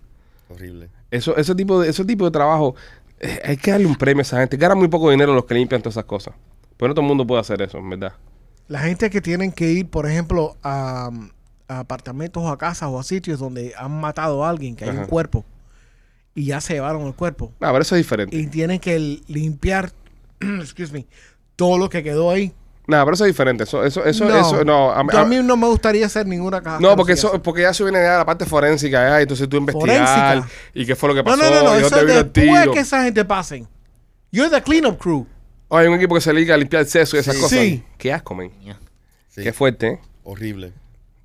Horrible. Eso, ese tipo de, ese tipo de trabajo, eh, hay que darle un premio a esa gente. Ganan muy poco dinero los que limpian todas esas cosas. Pero no todo el mundo puede hacer eso, en verdad. La gente que tienen que ir, por ejemplo, a, a apartamentos o a casas o a sitios donde han matado a alguien, que hay Ajá. un cuerpo, y ya se llevaron el cuerpo, No, pero eso es diferente. y tienen que limpiar, excuse me, todo lo que quedó ahí. No, pero eso es diferente. Eso, eso, eso, no, eso, no. a- yo a- a mí no me gustaría hacer ninguna casa. no, porque eso, porque ya se viene ya la parte forénsica, ya, entonces tú investigar Forénsica. y qué fue lo que No, pasó, no, no, no, y eso después que esa gente pasen. You're the cleanup crew. Oh, hay un equipo que se dedica a limpiar el sexo y esas Sí. cosas. Sí. Qué asco, men. Sí. Qué fuerte, ¿eh? Horrible.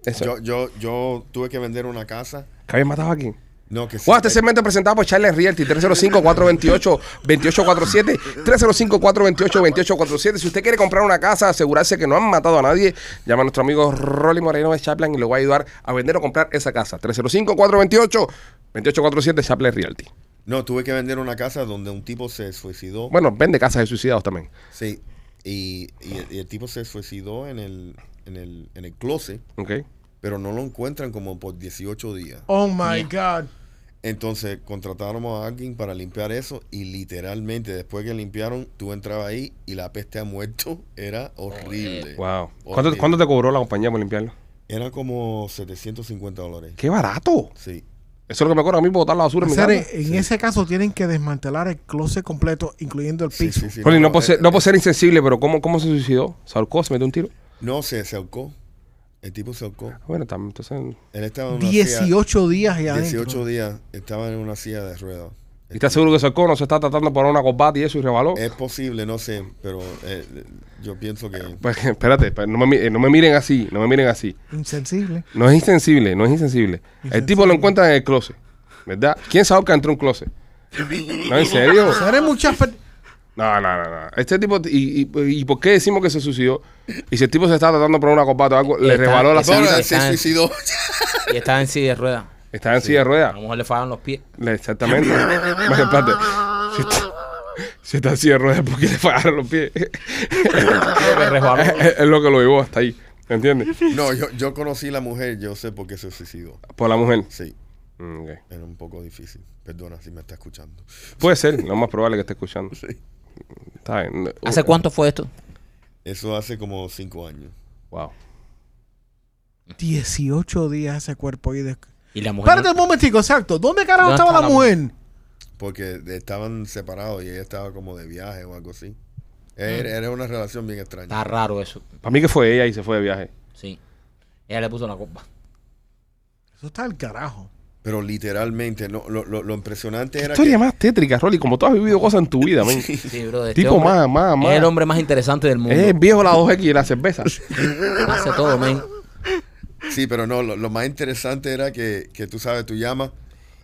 Eso. Yo, yo, yo tuve que vender una casa. ¿Que habían matado aquí? No, que sí. Bueno, este segmento es presentado por Charles Realty, 305-428-2847, 305-428-2847. Si usted quiere comprar una casa, asegurarse que no han matado a nadie, llama a nuestro amigo Rolly Moreno de Chaplan y le va a ayudar a vender o comprar esa casa. 305-428-2847, Chaplan Realty. No, tuve que vender una casa donde un tipo se suicidó. Bueno, vende casas de suicidados también. Sí. Y, y el, y el tipo se suicidó en el, en el, en el closet, ¿Ok? Pero no lo encuentran como por 18 días. Oh my God. Entonces contrataron a alguien para limpiar eso y literalmente después que limpiaron, tú entrabas ahí y la peste a muerto era horrible. Wow. ¿Cuánto, Horrible. cuánto te cobró la compañía por limpiarlo? Era como 750 dólares. ¡Qué barato! Sí. Eso es lo que me cobra a mí por botar la basura en mi Hacer, casa. en ese caso tienen que desmantelar el closet completo, incluyendo el piso. sí, sí. Rolly, no, por eh, ser, no por ser insensible, pero ¿cómo, cómo se suicidó? ¿Se ahorcó? ¿Se metió un tiro? No, se, se ahorcó. El tipo se ahorcó. Bueno, también, entonces... Él estaba en una silla- 18 días ya 18 días estaba en una silla de ruedas. ¿Y estás seguro que se ahorcó? ¿No se está tratando de poner una corbata y eso y rebaló? Es posible, no sé, pero eh, yo pienso que Pues, espérate, no me, mi- no me miren así, no me miren así. Insensible. No es insensible, no es insensible. El tipo lo encuentra en el closet, ¿verdad? ¿Quién se ahorca entre un closet? No, en serio. Seré muchas per- No, no, no, no. Este tipo, y, y, y por qué decimos que se suicidó? Y si el tipo se está tratando de poner una corbata o algo, le Está- rebaló la él se suicidó. Y estaba en silla de ruedas. Está en silla de A ruedas. lo mejor le fallan los pies. Exactamente. Bueno, espérate. Si está, si está en silla de ruedas, ¿por qué le fagaron los pies? Es, es lo que lo llevó hasta ahí. ¿Entiendes? No, yo, yo conocí la mujer, yo sé por qué se suicidó. Por la mujer. Sí, Mm, era un poco difícil. Perdona si me está escuchando. Puede ser, lo más probable que esté escuchando. Sí. Está bien. ¿Hace cuánto fue esto? Eso hace como cinco años. Wow. 18 días ese cuerpo ahí de... Y la mujer. Espérate un momentico, exacto. ¿Dónde carajo ¿Dónde estaba la la mujer? Porque estaban separados y ella estaba como de viaje o algo así. Era, era una relación bien extraña. Está raro eso. Para mí que fue ella y se fue de viaje. Sí. Ella le puso la copa. Eso está al carajo. Pero literalmente, no, lo, lo, lo impresionante era Historia que... más tétrica, Rolly, como tú has vivido cosas en tu vida, man. Sí, bro. Este Tipo hombre más, más, más. Es el hombre más interesante del mundo. Es el viejo la 2X y la cerveza. Hace todo, men. Sí, pero no, lo, lo más interesante era que, que tú sabes, tú llamas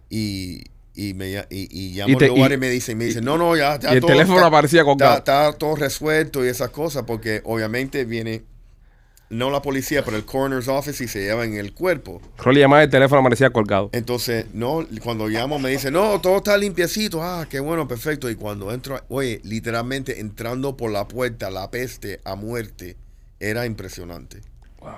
y, y me y, y llamo Y te- al lugar y- y, me dicen, me dicen, no, no, ya, ya y el todo teléfono está- aparecía colgado. Está, está todo resuelto y esas cosas, porque obviamente viene, no la policía, pero el coroner's office y se llevan el cuerpo. Rolly llamaba el teléfono amanecía colgado. Entonces, no, cuando llamo me dicen, no, todo está limpiecito. Ah, qué bueno, perfecto. Y cuando entro, oye, literalmente entrando por la puerta, la peste a muerte, era impresionante.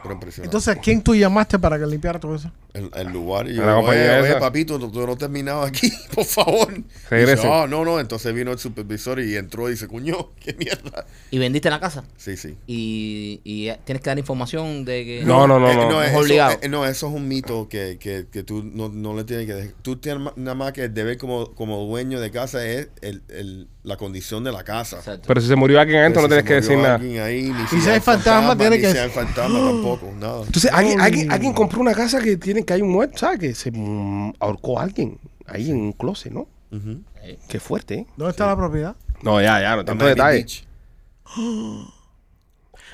Pero impresionante. Entonces, ¿quién tú llamaste para que limpiara todo eso? El, el lugar. Y yo, La compañía oye, papito, tú, tú no has terminado aquí, por favor. Regrese. Dice, ah, no, no. Entonces vino el supervisor y entró y dice, cuño, qué mierda. ¿Y vendiste la casa? Sí, sí. Y, y tienes que dar información de que. No, no, no, Eh, no. Es eso, obligado. eh, no, eso es un mito que, que, que tú no, no le tienes que dejar. Tú tienes nada más que el deber como, como dueño de casa es el, el- la condición de la casa. Exacto. Pero si se murió alguien adentro, no tienes si que decir nada. ahí, ni si hay fantasma, tiene ni que- si hay fantasma tampoco, nada. Entonces, alguien, alguien, alguien compró una casa que tiene que hay un muerto, ¿sabes? Que se mm, ahorcó a alguien ahí en un closet, ¿no? Ujú. Qué fuerte, ¿eh? ¿Dónde está la propiedad? No, ya, ya, no tanto Miami detalle. Beach.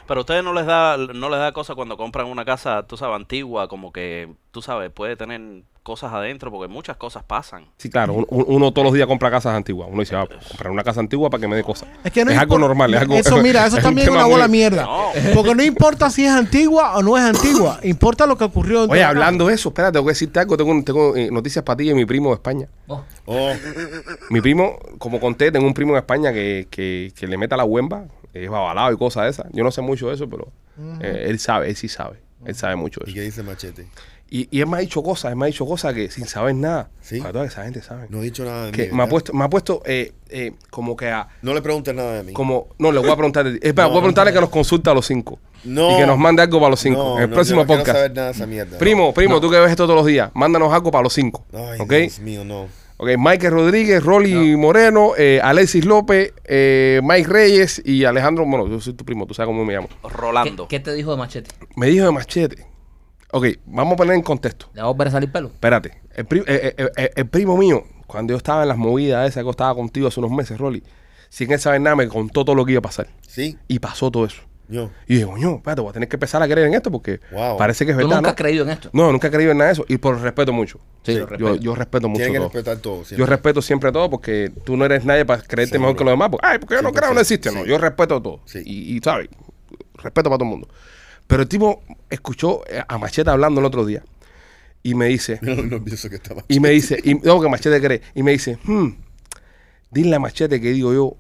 Pero a ustedes no les da no les da cosa cuando compran una casa, tú sabes, antigua, como que, tú sabes, puede tener cosas adentro, porque muchas cosas pasan. Sí, claro, un- un- uno, todos los días compra casas antiguas. Uno dice, va a comprar una casa antigua para que me dé cosas. Es que no es algo normal, es algo Eso, mira, eso es también es una bola muy- mierda. No. Porque no importa si es antigua o no es antigua. Importa lo que ocurrió. Oye, hablando de eso, espérate, tengo que decirte algo. Tengo, tengo eh, noticias para ti de mi primo de España. Oh, Oh, Mi primo, como conté, tengo un primo en España que, que, que le meta la huemba, es babalado y cosas de esas. Yo no sé mucho de eso, pero eh, él sabe, él sí sabe. Él sabe mucho de ¿y eso. qué dice Machete? Y, y él me ha dicho cosas, él me ha dicho cosas que sin saber nada. Sí. Para toda esa gente sabe. No he dicho nada de que mí. me ha puesto, me ha puesto eh, eh, como que a. No le preguntes nada de mí. Como, no, le voy a preguntar. de ti. Espera, No, voy a preguntarle no. que nos consulte a los cinco. No. Y que nos mande algo para los cinco. No, en el no, próximo yo no quiero podcast. saber nada de esa mierda. Primo, primo, tú que ves esto todos los días, mándanos algo para los cinco. Ay, ¿Ok? Dios mío, no. Ok, Michael Rodríguez, Rolly Moreno, eh, Alexis López, eh, Mike Reyes y Alejandro. Bueno, yo soy tu primo, tú sabes cómo me llamo. ¿Qué, Rolando. qué te dijo de Machete? Me dijo de machete. Ok, vamos a poner en contexto. ¿Le va a a salir pelo? Espérate. El, pri- eh, eh, eh, el primo mío, cuando yo estaba en las movidas esas que estaba contigo hace unos meses, Rolly, sin él saber nada, me contó todo lo que iba a pasar. Sí, Y pasó todo eso. yo. Y dije, coño, espérate, voy a tener que empezar a creer en esto porque Wow. parece que es ¿Tú verdad. nunca ¿no? has creído en esto? No, nunca he creído en nada de eso. Y por respeto mucho. Sí, yo, respeto. yo respeto mucho Tiene que todo. respetar todo. siempre. Yo respeto siempre todo porque tú no eres nadie para creerte Seguro. mejor que los demás. Porque, ay, porque yo no creo, no 100%, existe. No, sí. yo respeto todo. Sí. Y, y, ¿sabes? Respeto para todo el mundo. Pero el tipo escuchó eh, a Machete hablando el otro día y me dice, lo nervioso que estaba. y me dice, y, no, que Machete cree, y me dice, hmm, dile a Machete que digo yo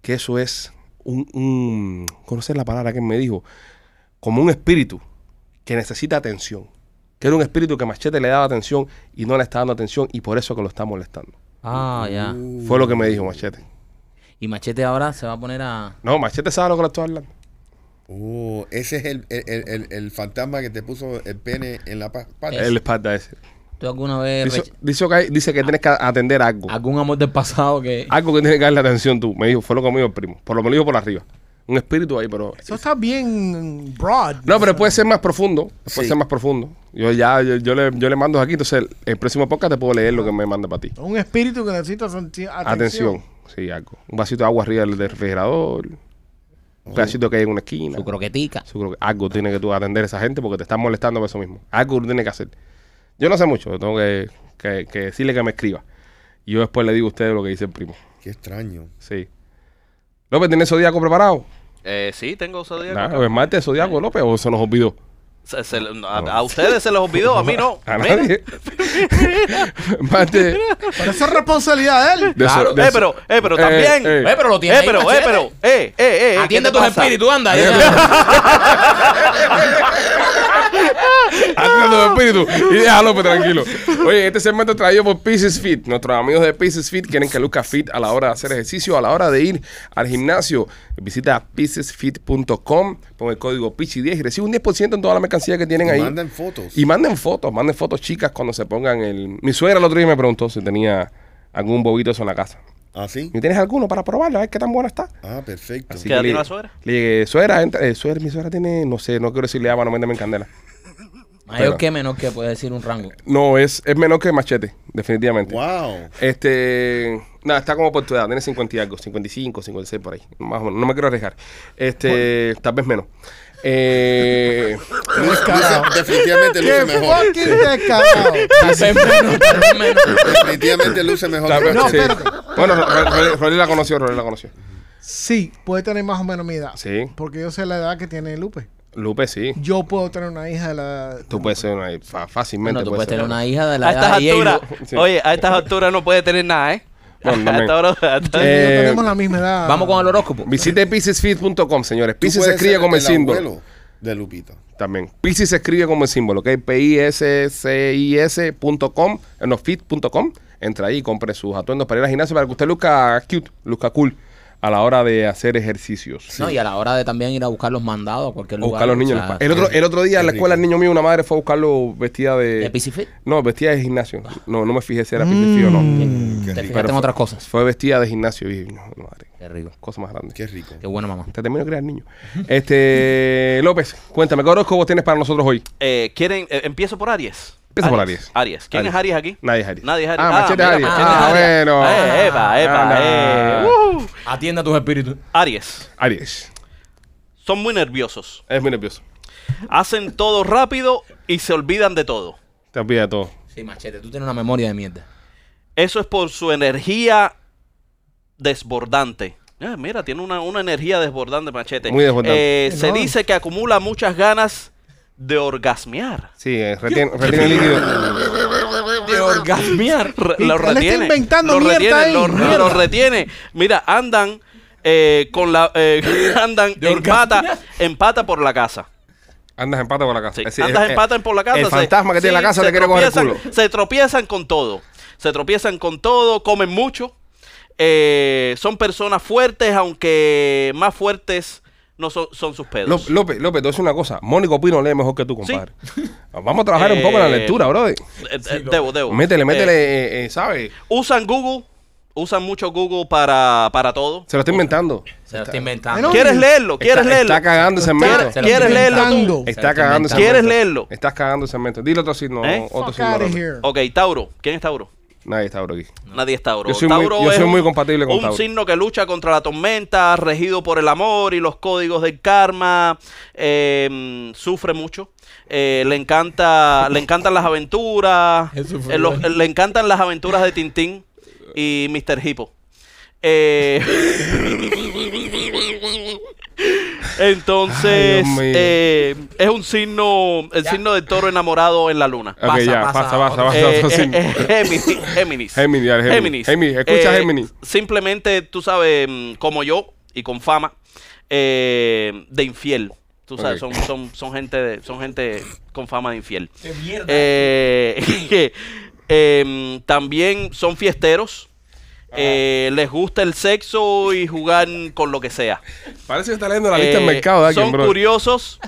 que eso es un, un, conocer la palabra que él me dijo, como un espíritu que necesita atención. Que era un espíritu que Machete le daba atención y no le está dando atención y por eso que lo está molestando. Ah, ya. Fue lo que me dijo Machete. Y Machete ahora se va a poner a. No, Machete sabe lo que le estoy hablando. Oh, ese es el, el, el- el- el fantasma que te puso el pene en la pa- espalda. El espalda ese. ¿Tú alguna vez Dice, dice que, hay- dice que tienes que atender algo. algún amor del pasado que. Algo que tienes que darle atención tú. Me dijo, fue lo que me dijo el primo. Por lo menos dijo por arriba. Un espíritu ahí, pero. Eso está bien broad. No, pero puede ser más profundo. Puede Sí. ser más profundo. Yo ya, yo, yo le, yo le mando aquí. Entonces, el, el próximo podcast te puedo leer lo que me manda para ti. Un espíritu que necesita senti- atención. Atención. Sí, algo. Un vasito de agua arriba del, del refrigerador. Un pedacito que hay en una esquina. Su croquetica. Algo tiene que tú atender a esa gente porque te están molestando por eso mismo. Algo tú tienes que hacer. Yo no sé mucho, tengo que, que- que decirle que me escriba. Y yo después le digo a ustedes lo que dice el primo. Qué extraño. Sí. López, ¿tienes zodiaco preparado? Eh, sí, tengo zodíaco. Nah. ¿Es martes zodiaco, López, o se nos olvidó? Se- se- a, a ustedes se les olvidó, a mí no. A nadie. De, Pero eso es responsabilidad de él. de Claro. so- de Eh, pero, eh, pero Eh, también. eh. Eh, pero lo tiene Eh, pero, eh, pero, eh, eh, eh, ¿qué Atiende tus espíritus, anda. Tu espíritu y déjalo pues, tranquilo. Oye, este segmento traído por Pieces Fit. Nuestros amigos de Pieces Fit quieren que luzca fit a la hora de hacer ejercicio, a la hora de ir al gimnasio. Visita piecesfit.com, pon el código PICHI10 y recibe un 10% en toda la mercancía que tienen Y ahí. Mandan fotos. Y manden fotos, manden fotos chicas cuando se pongan el... Mi suegra el otro día me preguntó si tenía algún bobito eso en la casa. ¿Ah, sí? ¿Y tienes alguno para probarlo? A ver qué tan bueno está. Ah, perfecto. Así ¿Qué edad que tiene le- la suegra? Le dije, suegra, entra- eh, suegra, mi suegra tiene, no sé, no quiero decirle agua, no méteme en candela. Mayor que menor que puede decir un rango. No, es, es menor que machete, definitivamente. Wow. Este, nada, está como por tu edad, tiene 50 y algo, 55, 56 por ahí, más o menos, no me quiero arriesgar. Este, tal vez menos. Eh, Luce- definitivamente luce ¡Qué mejor. fucking descarado! Menos, menos. Definitivamente luce mejor. tal vez- No, sí. espérate. Bueno, Ro- Ro- Rolly- Rolly la conoció, Rolly la conoció. Sí, puede tener más o menos mi edad. Sí, Porque yo sé la edad que tiene Lupe. Lupe sí. Yo puedo tener una hija de la... Tú puedes ser una, fa- fácilmente. Bueno, tú puedes puedes tener una hija de la A estas alturas. Sí. oye, a estas alturas no puede tener nada, ¿eh? Yo Eh, tenemos la misma edad. Vamos con el horóscopo. Visite piecesfit.com, señores. Pisces se puedes escribe como el símbolo. de Lupita. También. Pisces se escribe como el símbolo, ¿ok? P-I-S-C-I-S.com, no, fit.com. Entra ahí y compre sus atuendos para ir al gimnasio para que usted luzca cute, luzca cool a la hora de hacer ejercicios. No, y a la hora de también ir a buscar los mandados a cualquier lugar. buscar los niños. o sea, el, otro, el otro día en la escuela, el niño mío, una madre fue a buscarlo vestida de. ¿De PC Fit? No, vestida de gimnasio. No, no me fijé si era piscifí o no. Te rico. en otras cosas. Fue vestida de gimnasio y no, madre, Qué rico. cosa más grande. Qué rico. Qué bueno, mamá. Te termino de crear niño. Este, López, cuéntame, ¿qué horóscopo tienes para nosotros hoy? Eh, ¿Quieren? eh, empiezo por Aries. Empieza por Aries. Aries. ¿Quién Aries. es Aries aquí? Nadie es Aries. Nadie es Aries. Ah, Machete es mira, Aries. Machete Ah, Aries. bueno. Eh, epa, epa, Anda. eh. Uh. Atienda tus espíritus. Aries. Aries. Son muy nerviosos. Es muy nervioso. Hacen todo rápido y se olvidan de todo. Te olvidas de todo. Sí, machete, tú tienes una memoria de mierda. Eso es por su energía desbordante. Ah, mira, tiene una, una energía desbordante, machete. Muy desbordante. Eh, se dice que acumula muchas ganas de orgasmear. Sí, eh, retiene, retiene líquido. De orgasmear. Re- lo él está retiene. inventando lo retiene, ahí, lo, retiene. Mira, andan eh, con la eh, andan De en pata, en pata por la casa. Andas en pata por la casa. Sí, Es decir, Andas eh, en eh, pata por la casa. El se- fantasma que tiene sí, la casa le quiere coger el tropiezan- culo. Se tropiezan con todo. Se tropiezan con todo, comen mucho. Eh, son personas fuertes, aunque más fuertes no son, son sus pedos. López, López, López, te voy a decir una cosa. Mónico Pino lee mejor que tú, compadre. Vamos a trabajar un poco en la Eh, lectura, brother. Eh, eh, debo, debo. Métele, métele, eh, eh, ¿sabes? usan Google. Usan mucho Google para, para todo. Se lo está inventando. Se lo está inventando. ¿Quieres leerlo? ¿Quieres está, leerlo? Está cagando ese segmento. ¿Quieres, Se lo ¿quieres estoy leerlo Está cagando ese. ¿Quieres leerlo? Estás cagando ese segmento. Dile otro signo. ¿Eh? Otro signo. Ok, Tauro. ¿Quién es Tauro? Nadie está por aquí. Nadie es Tauro. Yo soy muy- Tauro yo es soy muy un- compatible con un Tauro. signo que lucha contra la tormenta, regido por el amor y los códigos del karma. eh, sufre mucho. eh, le encanta, le encantan las aventuras. Eh, le encantan las aventuras de Tintín y Mr. Hippo. Eh, entonces, Ay, eh, es un signo, el signo del toro enamorado en la luna. Ok, Pasa, ya, pasa, pasa, pasa. Eh, eh, eh, Géminis. Géminis. Géminis, ya, Géminis. Géminis, escucha Géminis. Simplemente, tú sabes, mm, como yo y con fama, eh, de infiel. Tú sabes, son, son, son, gente de- son gente con fama de infiel. Qué mierda. Eh, em, también son fiesteros. Eh, les gusta el sexo y jugar con lo que sea. Parece que está leyendo la lista del Eh, mercado de alguien, son bro. curiosos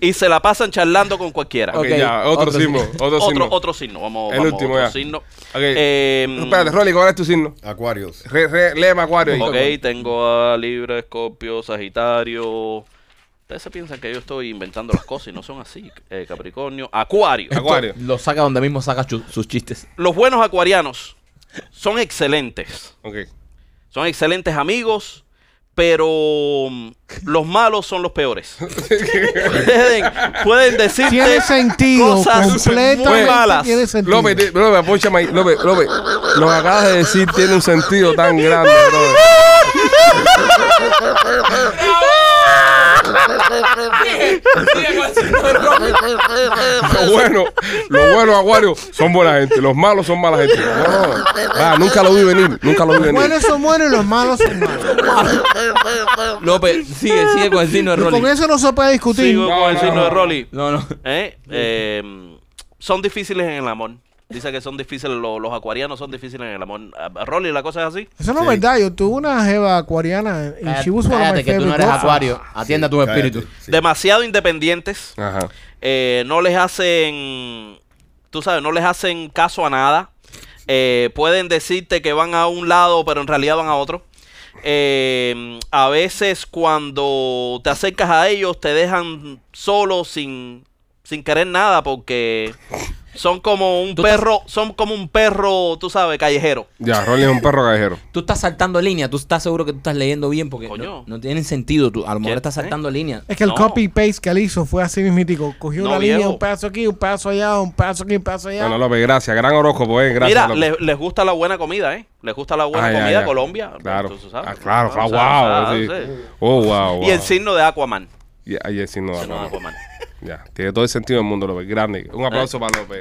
y se la pasan charlando con cualquiera. Ok, Ok, ya, otro, otro signo. signo. Otro, signo. Otro, otro signo. Vamos, El vamos, último, otro ya. signo. Em, Espérate, Rolly, ¿cuál es tu signo? Acuarios. Re, re, léeme Acuario. ahí. Ok, tengo a Libra, Escorpio, Sagitario. Ustedes se piensan que yo estoy inventando las cosas y no son así. Eh, Capricornio, Acuario. Acuario. Lo saca donde mismo saca sus chistes. Los buenos acuarianos son excelentes. Son excelentes amigos, pero mm, los malos son los peores. pueden, pueden decirte Tiene sentido. cosas muy malas. tiene sentido. López, López, apóchame ahí. López, López, lo que acabas de decir tiene un sentido tan grande. Sigue con el signo de Rolly. Lo bueno, lo bueno, Acuario, son buena gente. Los malos son mala gente. No, no. Ah, nunca lo vi venir. Nunca lo vi Los venir. buenos son buenos y los malos son malos. López, sigue, sigue con el signo de Y Rolly. con eso no se puede discutir. Sigo No, con el signo no. de Rolly. No, no. ¿Eh? Eh, son difíciles en el amor. Dice que son difíciles, lo- los acuarianos son difíciles en el amor. A- a Rolly, la cosa es así. Eso no es Sí. verdad. Yo tuve una jeva acuariana y she was one of my Cállate, que tú no favorite eres acuario. Atiende a tu Cállate, espíritu. sí. Demasiado independientes. Ajá. eh, no les hacen, tú sabes, no les hacen caso a nada. Eh, pueden decirte que van a un lado, pero en realidad van a otro. Eh, a veces cuando te acercas a ellos te dejan solo sin, sin querer nada porque son como un perro, son como un perro, tú sabes, callejero. Ya, Rolly es un perro callejero. Tú estás saltando línea. Tú estás seguro que tú estás leyendo bien porque Coño. no, no tienen sentido. Tú, a lo mejor estás saltando línea. Es que el No. copy paste que él hizo fue así mismítico. Cogió No, una línea, viejo. un pedazo aquí, un pedazo allá, un pedazo aquí, un pedazo allá. Bueno, López, gracias. Gran horóscopo, eh. Gracias. Mira, López. le- les gusta la buena comida, ¿eh? Les gusta la buena Ah, ya, comida ya. Colombia. Claro. tú sabes. Ah, claro. Ah, Ah, wow. sí. sí. Oh, wow. wow. Y el signo de Aquaman. Y ahí el signo de Signo de Aquaman. Aquaman. Ya, tiene todo el sentido del mundo, López. Grande. Un aplauso para López.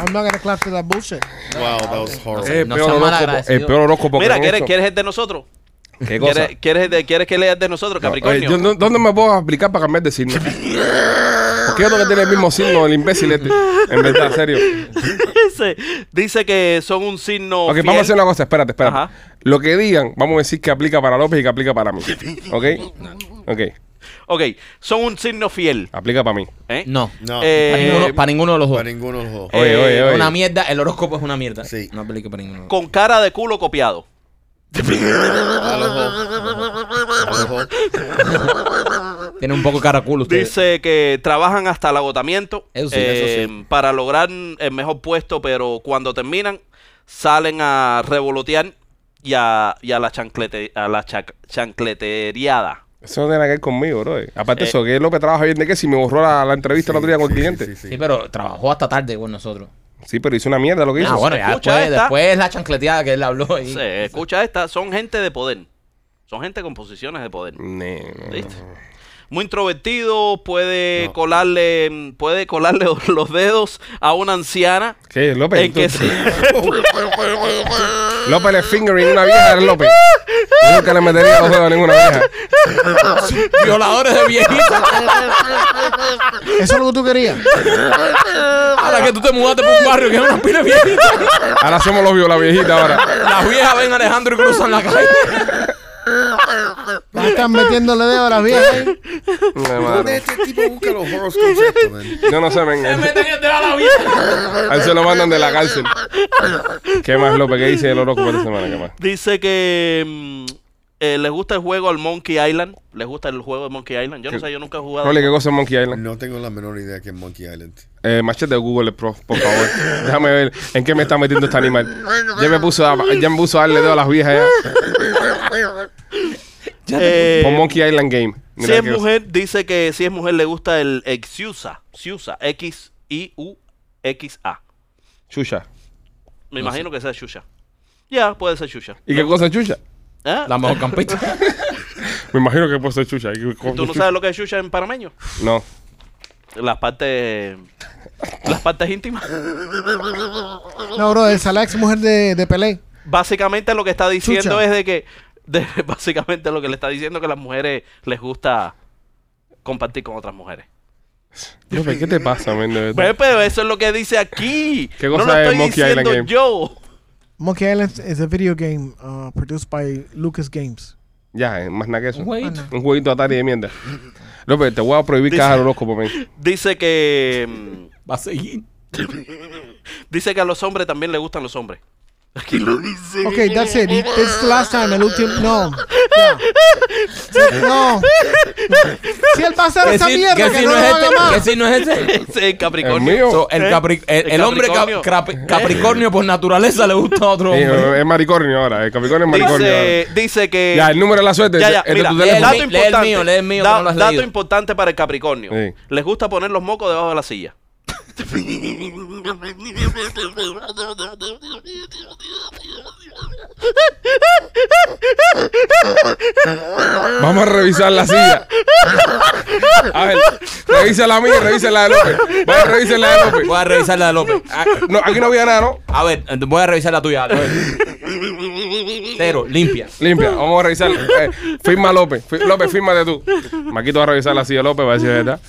I'm not gonna clap to that bullshit. Wow, that was horrible. Eh, el, no peor seas horóscopo, malagradecido. el peor horóscopo Mira, que ¿quieres, hecho. ¿quieres el de nosotros? ¿Qué cosa? ¿Quieres, quieres, el de- ¿Quieres que leas de nosotros, No, Capricornio? yo no- ¿Dónde me puedo aplicar para cambiar de signo? Porque yo tengo que tener el mismo signo del imbécil este. En verdad, serio. dice, dice que son un signo Ok, fiel. vamos a hacer una cosa. Espérate, espérate. Ajá. Lo que digan, vamos a decir que aplica para López y que aplica para mí. ¿Ok? Ok. Ok, son un signo fiel. Aplica para mí. ¿eh? No. No, Eh, Para, ninguno, para ninguno de los dos. para ninguno de los dos. Oye, Eh, oye, Es oye. una mierda. El horóscopo es una mierda. Sí. No aplica para ninguno. Con cara de culo copiado. Tiene un poco cara culo usted. Dice que trabajan hasta el agotamiento Eso sí, eh, eso para lograr el mejor puesto, pero cuando terminan salen a revolotear y a, y a la, chanclete, a la chancleteriada. Eso no tiene nada que ver conmigo, bro. Aparte Eh. eso, que López trabaja bien de qué si me borró la, la entrevista el otro día con el cliente. Sí, Sí, sí, Sí, pero trabajó hasta tarde con nosotros. pero hizo una mierda lo que hizo. Ah, bueno, ya Escucha después, esta. después la chancleteada que él habló. ahí. Se escucha esta, son gente de poder. Son gente con posiciones de poder. No, ¿Viste? Muy introvertido, puede No. colarle, puede colarle los dedos a una anciana. ¿Qué, López? En que Tú- se- López le fingering una vieja, eres López. Yo nunca le metería los dedos a ninguna vieja. Violadores de viejitas. Eso es lo que tú querías. Ahora que tú te mudaste por un barrio que es una pila de viejitas. Ahora somos los viola viejitas ahora. Las viejas ven a Alejandro y cruzan la calle. A estar metiéndole dedo a las viejas. ¿Dónde este tipo busca los horoscopes estos, man? Yo no sé, men. Se meten el dedo a la vieja. A él se lo mandan de la cárcel. ¿Qué más, López? ¿Qué dice el horóscopo esta semana? ¿Qué más? Dice que mm, eh, les gusta el juego al Monkey Island. Les gusta el juego de Monkey Island. Yo no sé, yo nunca he jugado. Rolly, ¿qué cosa es Monkey Island? No tengo la menor idea que es Monkey Island. Eh, machete de Google, Pro, por favor. Déjame ver en qué me está metiendo este animal. Ya me puso a, ya me puso a darle dedo a las viejas ya. Eh, Pon Monkey Island Game. si es que- mujer, dice que si es mujer le gusta el Xiusa. Xiusa. X-I-U-X-A. Chucha. Me imagino que sea Xuxa. Ya, puede ser Xuxa. ¿Y qué cosa es chucha? ¿Eh? La mejor campista. Me imagino que puede ser chucha. ¿Y qué cosa ¿Tú no chucha? sabes lo que es Xuxa en panameño? No. Las partes... Las partes íntimas. No, bro, esa es la ex mujer de, de Pelé. Básicamente lo que está diciendo Chucha. es de que... de- básicamente lo que le está diciendo es que a las mujeres les gusta compartir con otras mujeres. López, ¿qué te pasa, men? Pero eso es lo que dice aquí. ¿Qué no cosa lo es estoy Monkey diciendo Island Game? yo. Monkey Island is a video game uh, produced by Lucas Games. Ya, eh, más nada que eso. Un jueguito. Un jueguito Atari de mierda. López, te voy a prohibir Dice- caja el horóscopo, men. Dice que... Va a seguir. Dice que a los hombres también les gustan los hombres. Aquí lo dice. Ok, that's it. The last time. El último. No. Ya. No. Si él va a hacer ¿Qué esa mierda, que si no no es este? ¿Qué más. si no es? Ese es el Capricornio. El mío. So, el, ¿Eh? Capri- el, El el hombre cap- Capricornio. crapi- Capricornio por naturaleza le gusta a otro hombre. es Maricornio ahora. El Capricornio es Maricornio Dice, ahora. dice que... Ya, el número de la suerte. Ya, ya, mira, tu lee el teléfono. dato mi- lee el importante. mío, lee el mío, Da- que no lo has dato leído. importante para el Capricornio. Sí. Les gusta poner los mocos debajo de la silla. Vamos a revisar la silla. A ver, revisa la mía revisa la de López. Vamos a revisar la de López. Voy a revisar la de López. Ah, no, aquí no había nada, ¿no? A ver, voy a revisar la tuya. a. Cero, limpia. Limpia, vamos a revisar. Eh, firma López. López, fírmate tú. Maquito va a revisar la silla de López ver si es verdad.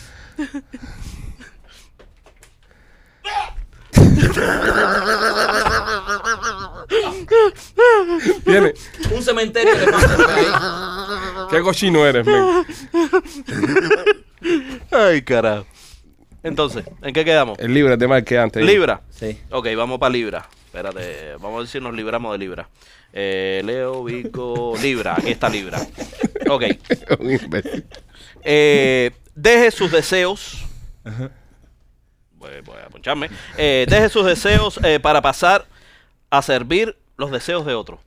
Tiene. Un cementerio de. Qué cochino eres, men. Ay, carajo. Entonces, ¿en qué quedamos? El libre de más que antes. Libra. Sí. Ok, vamos para Libra. Espérate, vamos a ver si nos libramos de Libra. Eh, Leo, Vico, Libra. Aquí está Libra. Ok. Un imbécil. Eh, deje sus deseos. Voy, voy a poncharme. Eh, deje sus deseos eh, para pasar a servir los deseos de otro.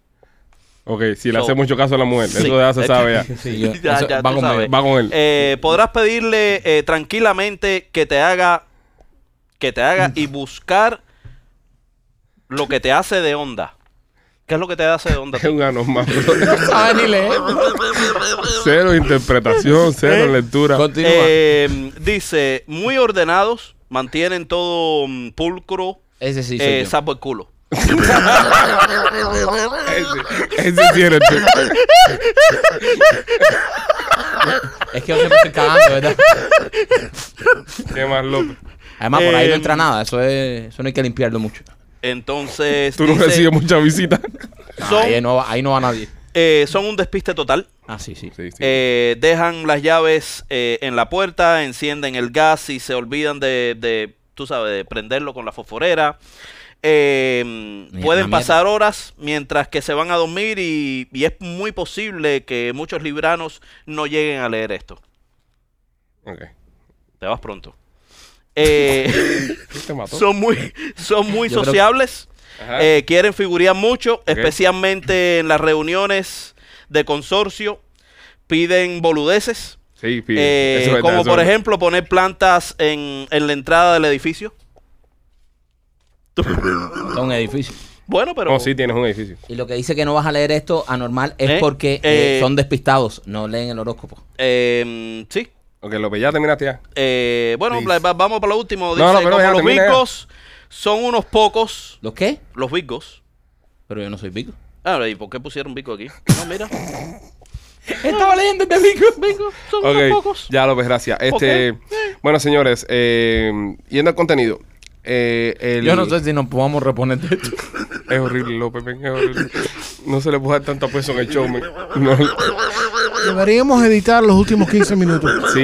Ok, si le So- hace mucho caso a la mujer, Sí. eso ya se sabe ya. Sí, yo- Ya, eso ya, va con él. Eh, podrás pedirle eh, tranquilamente que te haga que te haga y buscar lo que te hace de onda. ¿Qué es lo que te hace de onda? Es un anormal. No sabe ni leer. Cero interpretación, cero lectura. Continúa. Eh, dice, muy ordenados, mantienen todo mm, pulcro, Ese sí eh, sapo el culo. Ese, sí. Es que yo siempre estoy cagando, ¿verdad? ¿Qué más, López? Además, por ahí no Eh, entra nada. Eso, es, eso no hay que limpiarlo mucho. Entonces, Tú no dice, recibes muchas visitas. son, Ahí no, va- ahí no va nadie. Eh, son un despiste total. Ah, sí, sí. Sí, sí. Eh, dejan las llaves eh, en la puerta, encienden el gas y se olvidan de, de, tú sabes, de prenderlo con la fosforera. Eh, Mierda, pueden pasar horas mientras que se van a dormir y, y es muy posible que muchos libranos no lleguen a leer esto. Ok. Te vas pronto. Eh, Te mató. son muy, son muy Yo sociables. Eh, quieren figurear mucho, especialmente en las reuniones de consorcio. Piden boludeces. sí. Eh, es como eso por ejemplo poner plantas en, en la entrada del edificio. Un edificio. Bueno, pero No, sí, tienes un edificio. Y lo que dice que no vas a leer esto anormal es ¿Eh? porque eh, Eh, son despistados, no leen el horóscopo. eh, sí. Ok, López, ya terminaste ya. Eh, bueno, vamos para lo último. No, Dice, no, pero como ya, los ya. Son unos pocos. ¿Los qué? Los bigos. Pero yo no soy pico. Ah, ¿y por qué pusieron bico aquí? No, mira. Estaba leyendo este pico. Bigos son unos pocos. ya López, gracias. Este, Bueno, señores, eh, yendo al contenido. eh, el- Yo no sé si nos podamos reponer de esto. Es horrible, López, es horrible. No se le puede dar tanto peso en el show. No, Deberíamos editar los últimos 15 minutos. sí,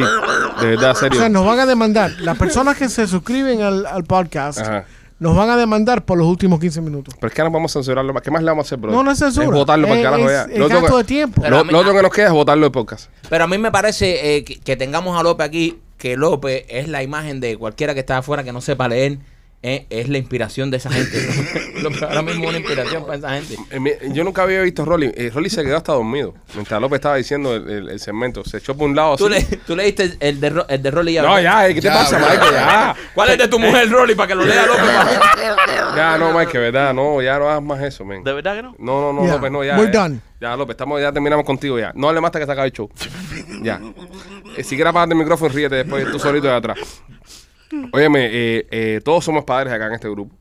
de verdad, O sea, serio. nos van a demandar. Las personas que se suscriben al, al podcast Ajá. Nos van a demandar por los últimos 15 minutos. Pero es que ahora vamos a censurarlo más. ¿Qué más le vamos a hacer, bro? No, no es censura. Es votarlo para el carajo es- ya. es Lo otro gasto que- de tiempo. Lo, a mí- lo otro que nos queda es votarlo del podcast. Pero a mí me parece eh, que, que tengamos a López aquí, que López es la imagen de cualquiera que está afuera que no sepa leer, eh, es la inspiración de esa gente. Ahora mismo es una inspiración para esa gente. Eh, Yo nunca había visto a Rolly. Eh, Rolly se quedó hasta dormido. Mientras López estaba diciendo el, el- el segmento. Se echó por un lado así. ¿Tú, le, tú leíste el de, el de Rolly ya. No, ya, eh, ¿qué te Ya, pasa, bro. Mike? Ya. ¿Cuál es de tu mujer, Rolly, para que lo lea López? Ya, no, Mike, verdad. No, ya no hagas más eso, men. ¿De verdad que no? No, no, no, López, no, ya. we're ya. done. Ya, López, estamos, ya terminamos contigo ya. No hable más hasta que se acabe el show. ya. Eh, si quieres apagarte el micrófono, ríete después tú solito de atrás. Óyeme, eh, eh, todos somos padres acá en este grupo.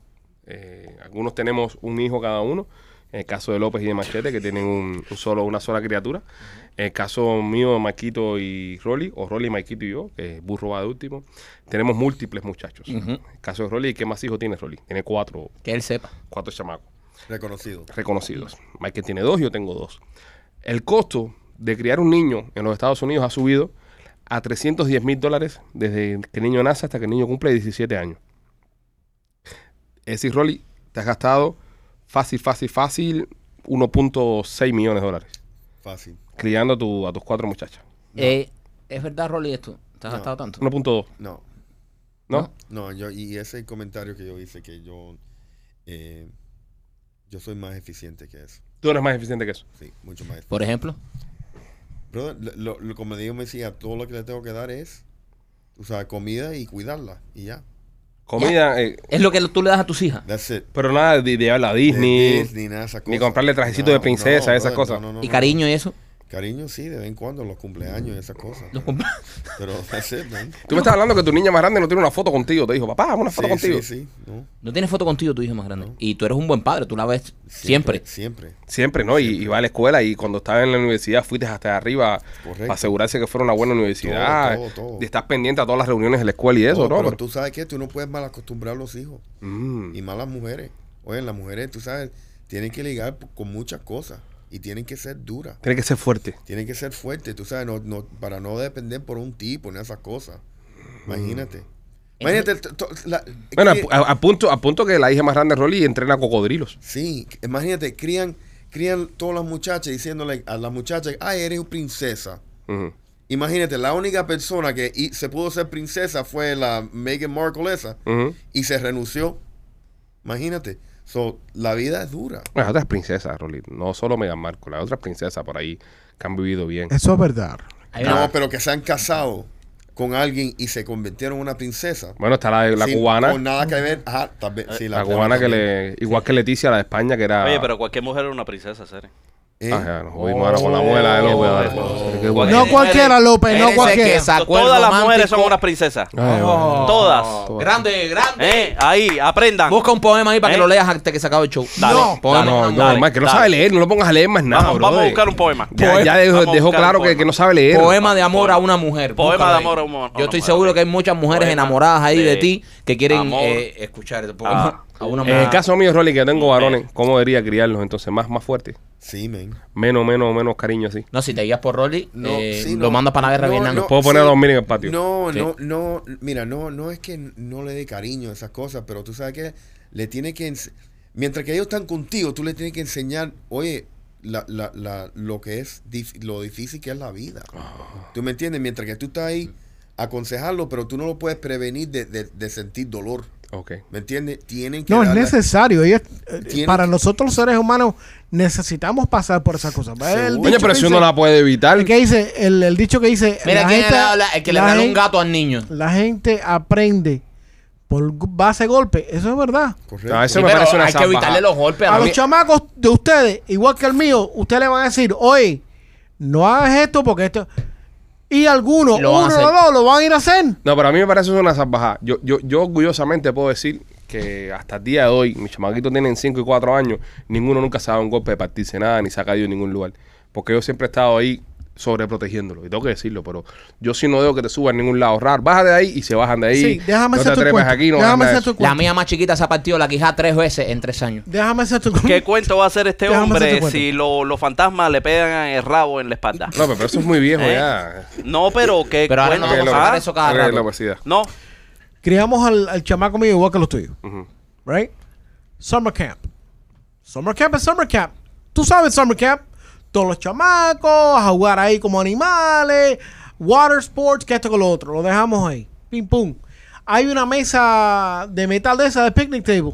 Eh, algunos tenemos un hijo cada uno. En el caso de López y de Machete, que tienen un, un solo, una sola criatura. En el caso mío, Maquito y Rolly, o Rolly, Maquito y yo, que burro va de último, tenemos múltiples muchachos. En el caso de Rolly, ¿qué más hijos tiene Rolly? Tiene cuatro, Que él sepa. cuatro chamacos Reconocido. reconocidos. Michael tiene dos, yo tengo dos. El costo de criar un niño en los Estados Unidos ha subido a 310 mil dólares desde que el niño nace hasta que el niño cumple 17 años. Es decir, Rolly, te has gastado fácil, fácil, fácil 1.6 millones de dólares Fácil. criando a, tu- a tus cuatro muchachas. Eh, ¿Es verdad, Rolly, esto? ¿Te has No. gastado tanto? 1.2, No. ¿no? No, yo, y ese comentario que yo hice que yo, eh, yo soy más eficiente que eso. Tú eres más eficiente que eso. Sí, mucho más eficiente. Por ejemplo. Brother, lo, lo- como digo, me decía, todo lo que le tengo que dar es, o sea, comida y cuidarla y ya. Comida, eh, Es lo que tú le das a tus hijas. That's it. pero nada de, llevarla a Disney. Disney, nada de esas ni comprarle trajecito de princesa, esas brother, cosas. no, no, Y no. cariño y eso. Cariño, sí, de vez en cuando, los cumpleaños y esas cosas. Los Pero that's it, man. Tú me estás hablando que tu niña más grande no tiene una foto contigo. Te dijo, papá, una foto Sí, contigo. sí, sí. No. No tienes foto contigo tu hija más grande. Y tú eres un buen padre, tú la ves siempre. Siempre. Siempre, ¿no? Y, y va a la escuela y cuando estaba en la universidad fuiste hasta arriba Correcto. para asegurarse que fuera una buena universidad. Todo, todo, todo. Y estás pendiente a todas las reuniones de la escuela y eso, No, pero Pero- tú sabes que tú no puedes mal acostumbrar a los hijos. Mm. Y más las mujeres. Oye, las mujeres, tú sabes, tienen que ligar con muchas cosas. Y tienen que ser duras. Tiene que ser fuerte. Tienen que ser fuertes, tú sabes, no, no, para no depender por un tipo ni esas cosas. Imagínate. Imagínate. t- la- Bueno, a, a punto, a punto que la hija más grande de Rolly entrena cocodrilos. Sí, imagínate, crían, crían todas las muchachas diciéndole a las muchachas, ay, eres princesa. Imagínate, la única persona que se pudo ser princesa fue la Meghan Markle esa y se renunció. Imagínate. So, la vida es dura. Las otras princesas, Rolly. No solo Meghan Markle, las otras princesas por ahí que han vivido bien. Eso es verdad. No, pero que se han casado con alguien y se convirtieron en una princesa. Bueno, está la, la Sin- cubana. Con nada que ver. Ajá, tal vez, sí, La cubana que también. le. Igual que Leticia, la de España, que era. Oye, pero cualquier mujer es una princesa, Sere. ¿Eh? Ah, ya, nos jodimos ahora con la muela de López. No cualquiera, López, no cualquiera. Todas las mujeres son unas princesas. Ay, Oh. Todas. Grande, grande. Eh, ahí, aprendan. Busca un poema ahí para que ¿Eh? lo leas antes que se acabe el show. Dale, No. No, dale, no, no, dale, más que no dale. sabe leer, no lo pongas a leer más nada, Vamos, vamos a buscar un poema. Ya, ya dejó, dejó claro que, que no sabe leer. Poema de amor a una mujer. Poema de amor a una- a Yo estoy mujer, seguro que hay muchas mujeres enamoradas ahí de ti que quieren eh, escuchar el poema a una En el caso mío, Rolly, que tengo varones, ¿cómo debería criarlos entonces? Más, más fuerte. Sí, men. Menos, menos, menos cariño así. No, si te guías por Rolly, No, eh, sí, lo mandas para la guerra No, Vietnam. no, Puedo poner a sí. dormir en el patio. No, Sí. no, no. Mira, no, no es que no le dé cariño a esas cosas, pero tú sabes que le tiene que. ens- Mientras que ellos están contigo, tú le tienes que enseñar, oye, la, la, la, lo que es, dif- lo difícil que es la vida. Ah. ¿Tú me entiendes? Mientras que tú estás ahí, aconsejarlo, pero tú no lo puedes prevenir de, de- de sentir dolor. Ok. ¿Me entiendes? Tienen que. No, es necesario. Ellos, eh, para que- nosotros los seres humanos necesitamos pasar por esas cosas. ¿Ves el Seguro. dicho Coño, pero que si uno dice- la puede evitar. el que dice, el, el dicho que dice, Mira la gente- la- el que le regaló un gato al niño. La gente aprende por base de golpe. Eso es verdad. Correcto. No, eso Sí, me pero parece una hay que evitarle los golpes A a los chamacos de ustedes, igual que el mío, ustedes le van a decir, oye, no hagas esto porque esto... Y algunos, Y lo van a uno hacer. o dos, lo van a ir a hacer. No, pero a mí me parece eso una salvajada. Yo, yo, yo orgullosamente puedo decir que hasta el día de hoy, mis chamaquitos tienen 5 y 4 años, ninguno nunca se ha dado un golpe de partirse nada, ni se ha caído en ningún lugar. Porque yo siempre he estado ahí sobreprotegiéndolo. Y tengo que decirlo, pero yo sí no dejo que te suban a ningún lado raro. Bájate de ahí y se bajan de ahí. Sí, déjame no hacer te tu cuento. aquí, no déjame hacer tu eso. La cuento. mía más chiquita se ha partido la quijada tres veces en tres años. Déjame hacer tu cuento. ¿Qué cuento va a hacer este Déjame hombre cuento. si lo- los fantasmas le pegan el rabo en la espalda? No, pero eso es muy viejo ¿Eh? ya. No, pero ¿qué Pero ahora no cuento? vamos a sacar eso cada rato. la. No, Criamos al, al chamaco mío igual que los tuyos. Right? Summer camp. Summer camp es summer camp. Tú sabes summer camp. Todos los chamacos a jugar ahí como animales. Water sports, que esto con lo otro. Lo dejamos ahí. Pim pum. Hay una mesa de metal de esa de picnic table.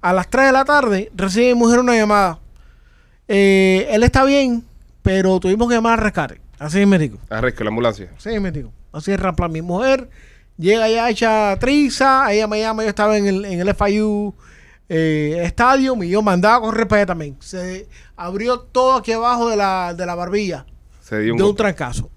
A las 3 de la tarde recibe mi mujer una llamada. Eh, él está bien, pero tuvimos que llamar al rescate. Así me digo. Arresco, la ambulancia. Sí, me digo. Así es rapla. Mi mujer llega ya hecha triza. Ella me llama. Yo estaba en el, en el FIU eh, Stadium y yo mandaba a correr para allá también. Se abrió todo aquí abajo de la, de la barbilla Se dio un de un golpe. trancazo.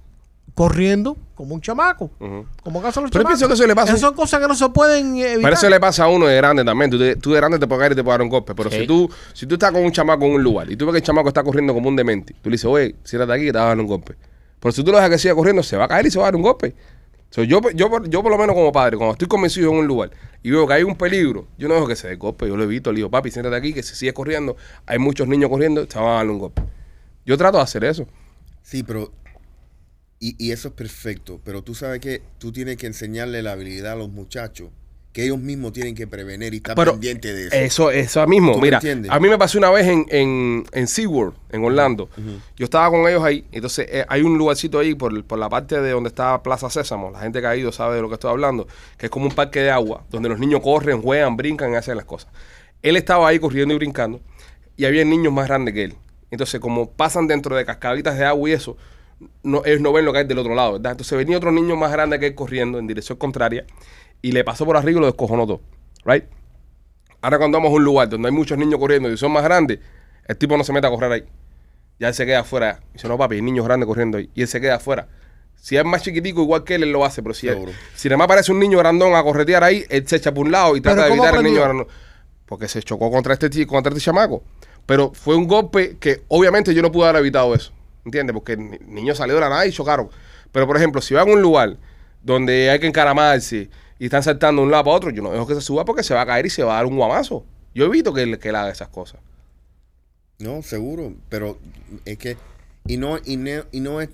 Corriendo como un chamaco. Ujú. Como caso los Pero yo chamacos. pienso que eso le pasa- Esas son cosas que no se pueden evitar. Pero eso le pasa a uno de grande también. Tú, de grande te puedes caer y te puedes dar un golpe. Pero Sí. si tú si tú estás con un chamaco en un lugar y tú ves que el chamaco está corriendo como un demente, tú le dices, oye, siéntate aquí que te vas a dar un golpe. Pero si tú lo dejas que siga corriendo, se va a caer y se va a dar un golpe. So, yo, yo, yo por lo menos como padre, cuando estoy con mis hijos en un lugar y veo que hay un peligro, yo no dejo que se dé golpe. Yo lo evito, le digo, papi, siéntate aquí que si sigue corriendo, hay muchos niños corriendo, te van a dar un golpe. Yo trato de hacer eso. Sí, pero. Y, y eso es perfecto. Pero tú sabes que tú tienes que enseñarle la habilidad a los muchachos. Que ellos mismos tienen que prevenir y estar pendientes de eso. Eso, eso mismo. ¿Tú me Mira, a mí me pasó una vez en, en, en SeaWorld, en Orlando. Yo estaba con ellos ahí. Entonces, eh, hay un lugarcito ahí por, por la parte de donde está Plaza Sésamo. La gente que ha ido sabe de lo que estoy hablando. Que es como un parque de agua, donde los niños corren, juegan, brincan y hacen las cosas. Él estaba ahí corriendo y brincando. Y había niños más grandes que él. Entonces, como pasan dentro de cascaditas de agua y eso, no, ellos no ven lo que hay del otro lado, ¿verdad? Entonces venía otro niño más grande que él corriendo en dirección contraria y le pasó por arriba y lo descojonó todo. Right? Ahora cuando vamos a un lugar donde hay muchos niños corriendo y son más grandes, el tipo no se mete a correr ahí. Ya él se queda afuera. Dice, no papi, hay niños grandes corriendo ahí. Y él se queda afuera. Si es más chiquitico, igual que él, él lo hace. Pero si, él- si nada más aparece un niño grandón a corretear ahí, él se echa por un lado y trata de ¿cómo evitar al niño aprendió? grandón. Porque se chocó contra este, contra este chamaco. Pero fue un golpe que obviamente yo no pude haber evitado eso. ¿Entiendes? Porque el ni- niño salió de la nada y chocaron. Pero por ejemplo, si van a un lugar donde hay que encaramarse y están saltando de un lado para otro, yo no dejo que se suba porque se va a caer y se va a dar un guamazo. Yo evito que él, que él haga esas cosas. No, seguro, pero es que y no y no, y no es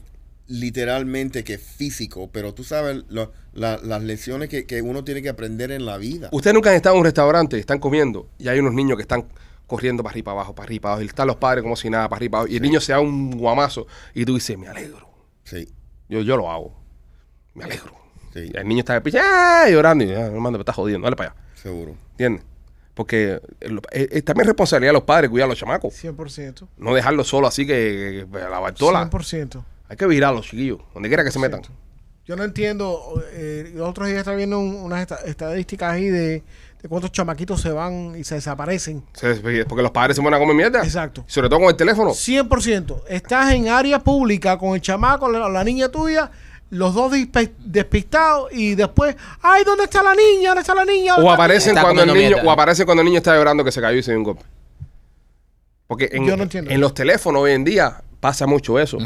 literalmente que físico, pero tú sabes lo- la- las lecciones que, que uno tiene que aprender en la vida. Ustedes nunca han estado en un restaurante, están comiendo y hay unos niños que están corriendo para arriba, para abajo, para arriba, para abajo. Y están los padres como si nada, para arriba, para abajo. Y el niño se da un guamazo y tú dices, me alegro. Sí, Yo, yo lo hago. Me alegro. Sí, Y el niño está ¡ah! llorando y ah, hermano, me está jodiendo, dale para allá. seguro. ¿Entiendes? Porque eh, es, es también responsabilidad de los padres cuidar a los chamacos. 100%. No dejarlos solo así que, que, que la bartola. 100%. Hay que virar a los chiquillos, donde quiera que se metan. Yo no entiendo. Eh, los otros días estaba viendo un- unas esta- estadísticas ahí de, de cuántos chamaquitos se van y se desaparecen. Porque los padres se van a comer mierda. Exacto. Sobre todo con el teléfono. 100%. Estás en área pública con el chamaco, la, la niña tuya, los dos despistados y después, ay, ¿dónde está la niña? ¿Dónde está la niña? O ¿Dónde está aparecen cuando el niño, mierda. o aparece cuando el niño está llorando que se cayó y se dio un golpe. Porque en, Yo no entiendo. en los teléfonos hoy en día pasa mucho eso.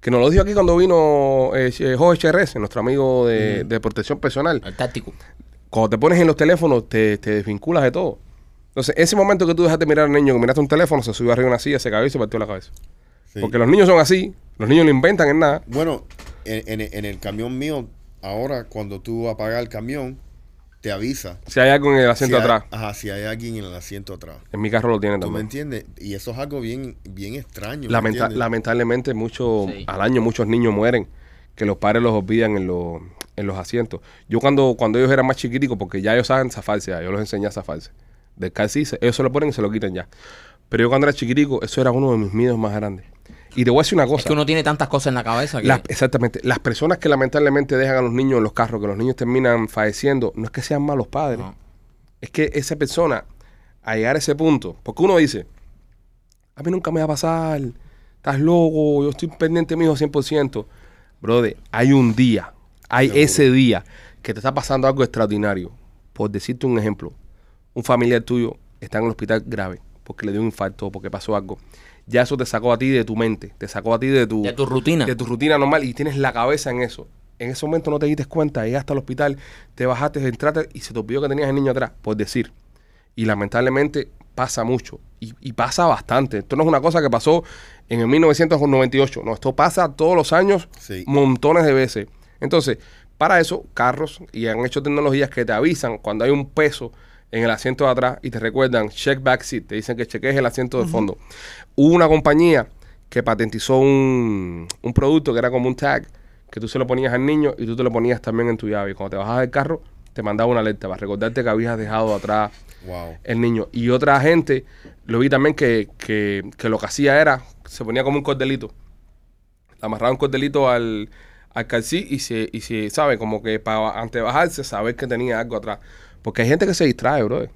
Que nos lo dijo aquí cuando vino eh, eh, Jorge HRS, nuestro amigo de, de protección personal. El táctico. Cuando te pones en los teléfonos, te, te desvinculas de todo. Entonces, ese momento que tú dejaste mirar al niño, que miraste un teléfono, se subió arriba de una silla, se cayó y se partió la cabeza. Sí. Porque los niños son así, los niños no inventan en nada. Bueno, en, en- en el camión mío, ahora cuando tú apagas el camión, te avisa. Si hay algo en el asiento si hay- atrás, Ajá, si hay alguien en el asiento atrás. en mi carro lo tienen ¿Tú me también. entiendes? Y eso es algo bien, bien extraño. lamentablemente, mucho, Sí. al año muchos niños mueren que los padres los olvidan en, los- en los asientos. Yo cuando, cuando ellos eran más chiquiticos, porque ya ellos saben zafarse, ya, yo los enseñé a zafarse. Del calcí, se- ellos se lo ponen y se lo quitan ya. Pero yo cuando era chiquitico, eso era uno de mis miedos más grandes. Y te voy a decir una cosa. Es que uno tiene tantas cosas en la cabeza que... Las- exactamente. Las personas que lamentablemente dejan a los niños en los carros, que los niños terminan falleciendo, no es que sean malos padres. No. Es que esa persona, a llegar a ese punto, porque uno dice, a mí nunca me va a pasar, estás loco, yo estoy pendiente mío 100%. Brother, hay un día, hay Seguro. ese día que te está pasando algo extraordinario. Por decirte un ejemplo, un familiar tuyo está en el hospital grave porque le dio un infarto o porque pasó algo. Ya eso te sacó a ti de tu mente, te sacó a ti de tu, De tu rutina. de tu rutina normal y tienes la cabeza en eso. En ese momento no te diste cuenta, llegaste al hospital, te bajaste, entraste y se te olvidó que tenías el niño atrás, por decir. Y lamentablemente pasa mucho y, y pasa bastante. Esto no es una cosa que pasó en el 1998, no, esto pasa todos los años, Sí. montones de veces. Entonces, para eso, carros y han hecho tecnologías que te avisan cuando hay un peso en el asiento de atrás y te recuerdan check back seat, te dicen que cheques el asiento de fondo. Hubo una compañía que patentizó un, un producto que era como un tag que tú se lo ponías al niño y tú te lo ponías también en tu llave. Y cuando te bajabas del carro, te mandaba una alerta para recordarte que habías dejado atrás Wow. el niño. Y otra gente, lo vi también que, que, que lo que hacía era, se ponía como un cordelito. Amarraba un cordelito al, al calcí y se, y se, ¿sabe? Como que para antes de bajarse, saber que tenía algo atrás. Porque hay gente que se distrae, bro.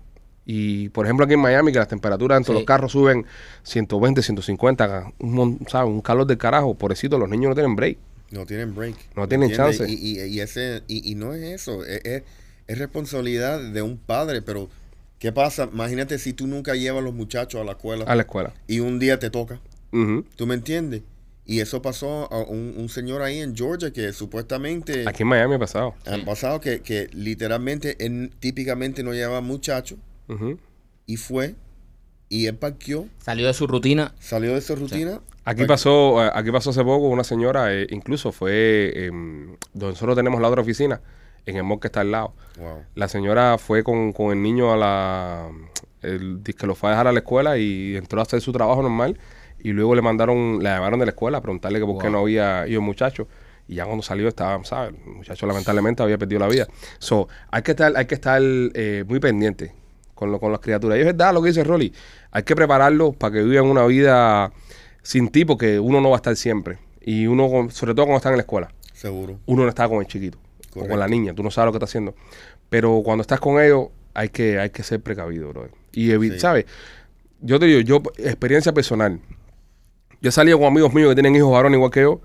Y por ejemplo aquí en Miami, que las temperaturas Sí. los carros suben 120, 150, un, mon- ¿sabe? un calor del carajo. Pobrecito, los niños no tienen break. No tienen break. No tienen ¿entiendes? chance. Y, y- y ese, y, y no es eso, es, es- es responsabilidad de un padre, pero ¿qué pasa? Imagínate si tú nunca llevas a los muchachos a la escuela A la escuela. y un día te toca. ¿tú me entiendes? Y eso pasó a un, un señor ahí en Georgia que supuestamente Aquí en Miami ha pasado. han pasado que, que literalmente él típicamente no llevaba muchachos y fue y él parqueó, Salió de su rutina. salió de su rutina. Aquí pasó, aquí pasó hace poco una señora, eh, incluso fue em, donde nosotros tenemos la otra oficina, en el mall que está al lado. Wow. La señora fue con, con el niño a la, el, que lo fue a dejar a la escuela y entró a hacer su trabajo normal y luego le mandaron, le llamaron de la escuela a preguntarle que por qué no había ido el muchacho. Y ya cuando salió estaba, ¿sabes? El muchacho lamentablemente había perdido la vida. So, hay que estar, hay que estar eh, muy pendiente con, lo, con las criaturas. Y es verdad lo que dice Rolly. Hay que prepararlos para que vivan una vida sin ti, porque uno no va a estar siempre. Y uno, sobre todo cuando está en la escuela, Seguro, uno no está con el chiquito. o con la niña, tú no sabes lo que está haciendo. Pero cuando estás con ellos, hay que, hay que ser precavido, bro. Y Sí. ¿sabes? Yo te digo, yo, experiencia personal. Yo he salido con amigos míos que tienen hijos varones igual que yo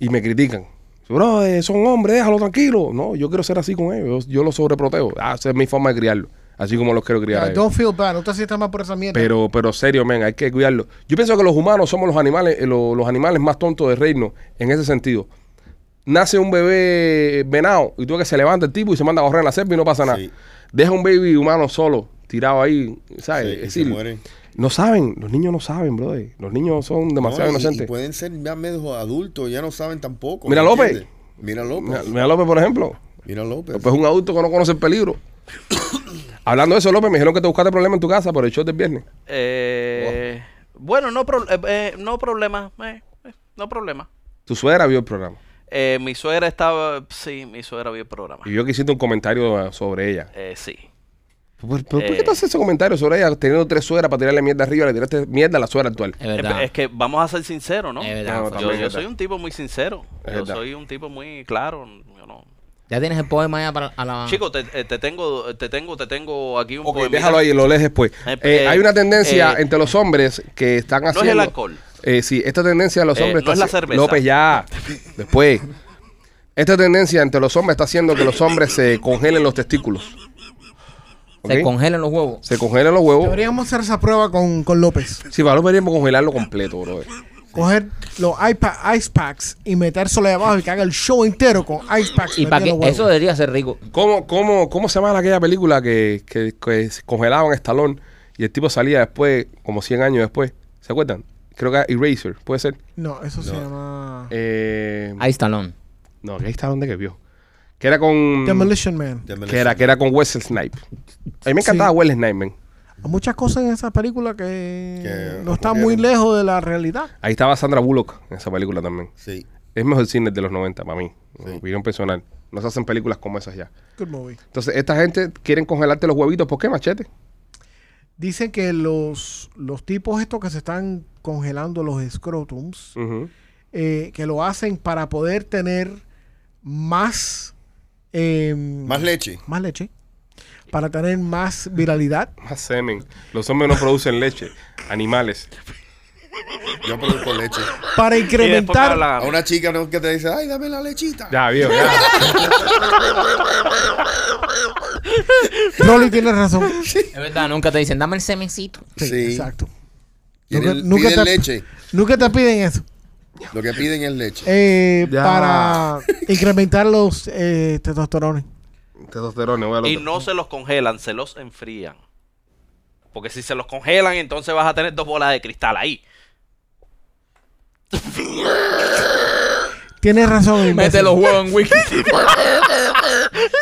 y me critican. Bro, eh, son hombres, déjalo tranquilo. No, yo quiero ser así con ellos. Yo, yo los sobreprotejo. Ah, esa es mi forma de criarlo. Así como los quiero criar. a Yeah, ellos. don't feel bad. No te sientas mal por esa mierda. Pero, pero serio, men, hay que cuidarlo. Yo pienso que los humanos somos los animales, eh, lo- los animales más tontos del reino en ese sentido. Nace un bebé venado y tú ves que se levanta el tipo y se manda a correr en la selva y no pasa nada. Sí. Deja un baby humano solo, tirado ahí, ¿sabes? Sí, es y se decir, mueren. No saben, los niños no saben, brother. Los niños son demasiado No, y- inocentes. Y pueden ser ya medio adultos, ya no saben tampoco. Mira ¿me López. Mira López. Mira, mira López, por ejemplo. Mira López. López es un adulto que no conoce el peligro. Hablando de eso, López, me dijeron que te buscaste problemas en tu casa por el show del viernes. Eh, Bueno, no, pro- eh, eh, no problema. eh, eh, no problema. Tu suegra vio el programa. Eh, mi suegra estaba. Sí, mi suegra vio el programa. Y vio que hiciste un comentario sobre ella. Eh, sí. ¿Por, por- por qué Eh. tú haces ese comentario sobre ella teniendo tres suegras para tirarle mierda arriba? Le tiraste mierda a la suegra actual. Es verdad. es que vamos a ser sinceros, ¿no? Es verdad, No, Yo, yo soy un tipo muy sincero. Es Yo verdad. soy un tipo muy claro. yo no- Ya tienes el poema ya para a la. Chico, te, eh, te tengo, te tengo, te tengo aquí un Ok, poemita. déjalo ahí, lo lees después. Eh, Eh, eh, hay una tendencia eh, entre los hombres que están No es haciendo... el alcohol. Eh, sí, esta tendencia de los Eh, hombres... no está es la cerveza. López, ya. Después. Esta tendencia entre los hombres está haciendo que los hombres se congelen los testículos. Se congelan los huevos. Se congelen los huevos. Deberíamos hacer esa prueba con, con López. Sí, para López deberíamos congelarlo completo, bro. Coger los iPa- Ice Packs y metérselo de abajo y que haga el show entero con Ice Packs. Y para que eso debería ser rico. ¿Cómo, cómo, ¿Cómo se llama aquella película que, que, que se congelaban Estalón y el tipo salía después, como 100 años después? ¿Se acuerdan? Creo que era Eraser, ¿puede ser? No, eso se llama Eh, Ahí está no, que ahí está donde que vio. Que era con... Demolition Man. Que era, que era con Wesley Snipe. A mí me encantaba Sí. Wesley Snipe, man. Hay muchas cosas en esa película que, Que no están muy lejos de la realidad. Ahí estaba Sandra Bullock en esa película también. Sí. Es mejor cine de los 90 para mí. Sí. Mi opinión personal. No se hacen películas como esas ya. Good movie. Entonces, esta gente quieren congelarte los huevitos. ¿Por qué, machete? Dicen que los, los tipos estos que se están congelando los scrotums, eh, que lo hacen para poder tener más, eh, Más leche. más leche, para tener más viralidad. Más semen. Los hombres no producen leche. Animales. Yo produzco leche. Para incrementar, a una chica no que te dice, ay, dame la lechita. Ya, viejo. ya. Rolly tiene razón. Es verdad, nunca te dicen, dame el semencito. Sí, Sí. exacto. Nunca- nunca piden te- leche. Nunca te piden eso. Lo que piden es leche. Eh, Ya. para incrementar los eh, testosterones. Testosterona, voy al Y otro. no se los congelan, se los enfrían. Porque si se los congelan, entonces vas a tener dos bolas de cristal ahí. Tienes razón. imbécil. Mete los huevos en wiki.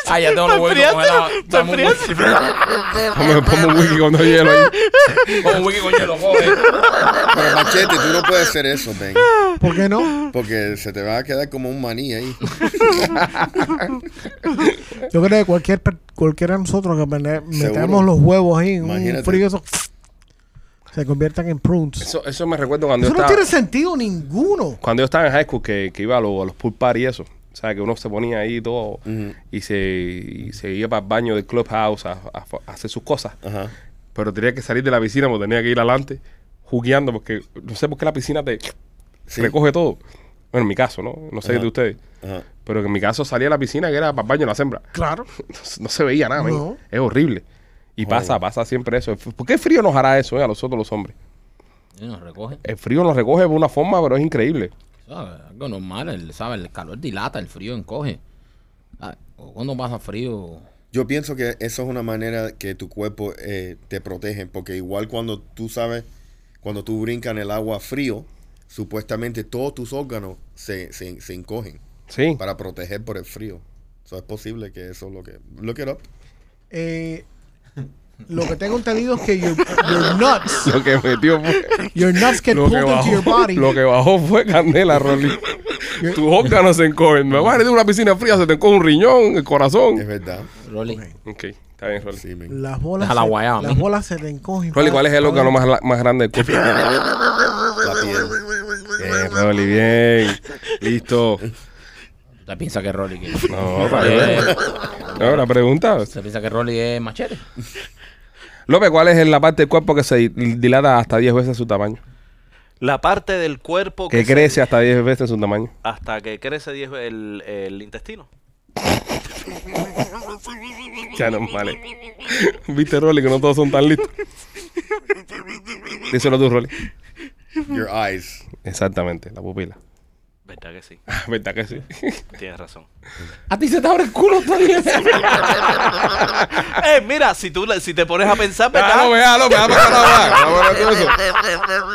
ah, ya tengo los huevos congelados. Dame un wiki. Ponme, ponme un con hielo ahí. Con un wiki con hielo, joder. Pero machete, tú no puedes hacer eso, Ben. ¿Por qué no? Porque se te va a quedar como un maní ahí. Yo creo que cualquier, per- cualquiera de nosotros que metamos los huevos ahí en un Imagínate. frío, eso se conviertan en prunes. Eso, Eso, eso me recuerdo cuando yo no estaba... tiene sentido ninguno. Cuando yo estaba en high school, que, que iba a, los- a los pool party y eso. O sea, que uno se ponía ahí todo y, se, y se iba para el baño del clubhouse a, a- a hacer sus cosas. Ajá. Pero tenía que salir de la piscina porque tenía que ir adelante jugueando porque no sé por qué la piscina te Sí. recoge todo. Bueno, en mi caso, ¿no? No sé Ajá. de ustedes. Ajá. Pero que en mi caso salía de la piscina que era para el baño de la hembra. Claro. No, se- no se veía nada. No. Es horrible. Y pasa, pasa siempre eso. ¿Por qué el frío nos hará eso eh, a nosotros los hombres? Y nos recoge. El frío nos recoge de una forma, pero es increíble. ¿Sabes? Algo normal, el, ¿sabes? El calor dilata, el frío encoge. O Cuando pasa frío. Yo pienso que eso es una manera que tu cuerpo eh, te protege, porque igual cuando tú sabes, cuando tú brincas en el agua frío, supuestamente todos tus órganos se, se, se encogen Sí. para proteger por el frío. Eso es posible que eso es lo que... Look it up. Eh, lo que tengo entendido es que your, your nuts, Lo que metió fue. your nuts get pulled que, into your bajó, body. lo que bajó fue candela, Rolly. Tus órganos se encogen. Me vas a de una piscina fría, se te encoge un riñón, el corazón. Es verdad. Rolly. Ok, está bien, Rolly. Sí. Las bolas, se, guayaba, las bolas se te encogen. Rolly, ¿cuál es el órgano más, grande del cuerpo? La piel. Bien, Rolly, bien. Listo. ¿Usted piensa que Rolly que No, para Eh, No, la pregunta. ¿Usted piensa que Rolly es machete? López, ¿cuál es la parte del cuerpo que se dilata hasta 10 veces su tamaño? La parte del cuerpo Que se- crece hasta 10 veces su tamaño. hasta que crece 10 ve- el, el intestino. Ya no vale. ¿Viste, Rolly, que no todos son tan listos? Díselo tú, Rolly. Your eyes. Exactamente, la pupila. ¿Verdad que sí? ¿Verdad que sí? Tienes razón. A ti se te abre el culo todavía. eh, mira, si tú si te pones a pensar, Ah, ¿verdad? a hablar de eso.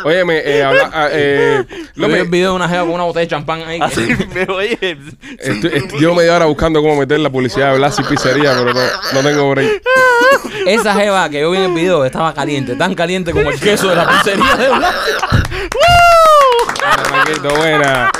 Óyeme, eh, habla- ah, eh, Lo vi video de una jeva con una botella de champán ahí. Así me oye. estoy- estoy- llevo media hora buscando cómo meter la publicidad de Blas y Pizzería, pero no, no tengo break. Esa jeva que yo vi en el video estaba caliente, tan caliente como el queso de la pizzería de Blas. Buena.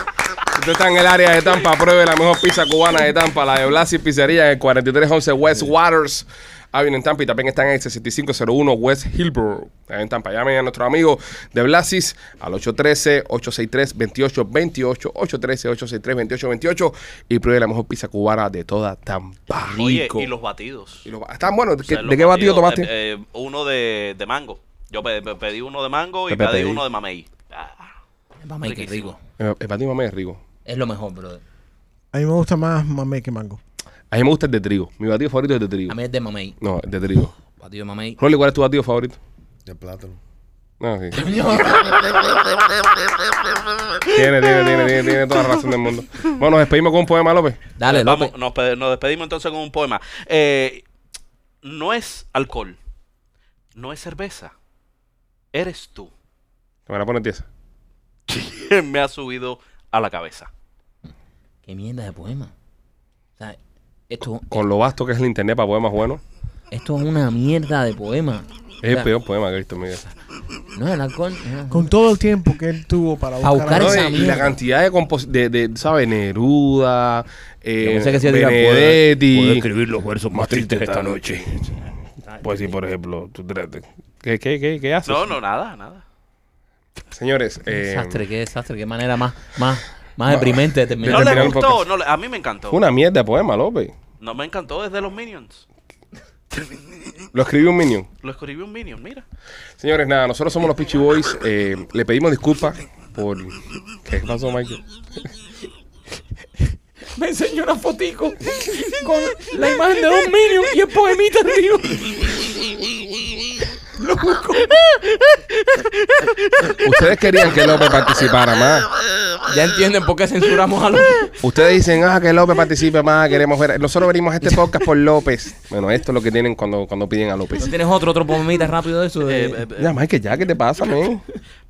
Si Usted está en el área de Tampa, pruebe la mejor pizza cubana de Tampa, la de Blasi Pizzería en el 4311 West Waters. Avenue en Tampa y también están en el 6501 West Hillborough. Ahí en Tampa. Llamen a nuestro amigo de Blasis al 813-863-2828. 813-863-2828 y pruebe la mejor pizza cubana de toda Tampa. Oye, Rico. y los batidos. Y los- ¿Están buenos? O ¿De, sea, qué- los de qué batido batidos, tomaste? eh, eh, uno de, de mango. Yo pe- pe- pedí uno de mango y pedí pedí. uno de mamey. Ah, Mamá, qué rico. el, el batido mamé es rico. Es lo mejor, brother. A mí me gusta más mamey que mango. A mí me gusta el de trigo. Mi batido favorito es el de trigo. A mí es de mamey. No, el de trigo. Batido de mamey. Rolly, ¿cuál es tu batido favorito? De plátano. No, sí. tiene, tiene, tiene, tiene, tiene toda la razón del mundo. Bueno, nos despedimos con un poema, López. Dale, Vamos, López. nos, pe- nos despedimos entonces con un poema. Eh, no es alcohol. No es cerveza. Eres tú. Me la pones tiesa. Me ha subido a la cabeza. Qué mierda de poema. O sea, esto, Con lo vasto que es el internet para poemas buenos. esto es una mierda de poema. Es el peor poema que he visto en mi vida. No, el alcohol. no. Con todo el tiempo que él tuvo para A buscar, buscar No, esa y, y mierda. la cantidad de, compos de, de ¿sabes? Neruda, eh, Yo pensé que Benedetti. Puedo escribir los versos más tristes esta noche. Pues sí, por ejemplo, tú trate. ¿Qué, qué, qué, qué haces? No, no, nada, nada. Señores, Qué eh, desastre, qué desastre, qué manera más, más, más deprimente de terminar. No le gustó, no le- a mí me encantó. una mierda de poema, López. No me encantó desde los Minions. Lo escribió un minion. Lo escribió un Minion, mira. Señores, nada, nosotros somos los Peachy Boys. eh, le pedimos disculpas por... ¿Qué pasó, Michael? Me enseñó una fotico con la imagen de Don Minion y el poemita arriba. Ustedes querían que López participara más. Ya entienden por qué censuramos a los. Ustedes dicen, ah, que López participe más, queremos ver. Nosotros venimos a este podcast por López. Bueno, esto es lo que tienen cuando, cuando piden a ¿No López. tienes otro, otro poemita rápido de eso? De... Eh, eh, Ya, Michael, ya, ¿qué te pasa, men?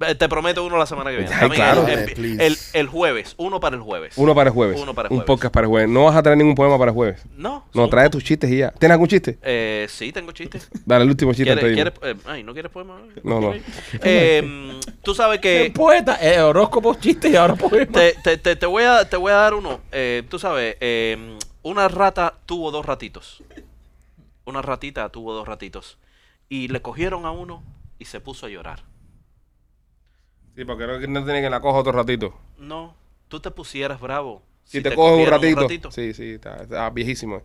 eh, te prometo uno la semana que viene. Ay, También claro. el, el- Please. el- el jueves, uno para el jueves. Uno para el jueves. Uno para el Un jueves. podcast para el jueves. No vas a traer ningún poema para el jueves. No. No, trae tus chistes y ya. ¿Tienes algún chiste? Eh, sí, tengo chistes. Dale, el último chiste ¿Quieres, quieres- eh, ay, ¿no quieres poema? No, no. Eh, tú sabes El que poeta, eh, horóscopo, chiste y ahora poema. te, te, te, te voy a, te voy a dar uno. Eh, tú sabes, eh, una rata tuvo dos ratitos. Una ratita tuvo dos ratitos. Y le cogieron a uno y se puso a llorar. Sí, porque no, no tiene que la coja otro ratito. No, tú te pusieras bravo. Si, te, coges un ratito. Sí, sí, está, está viejísimo.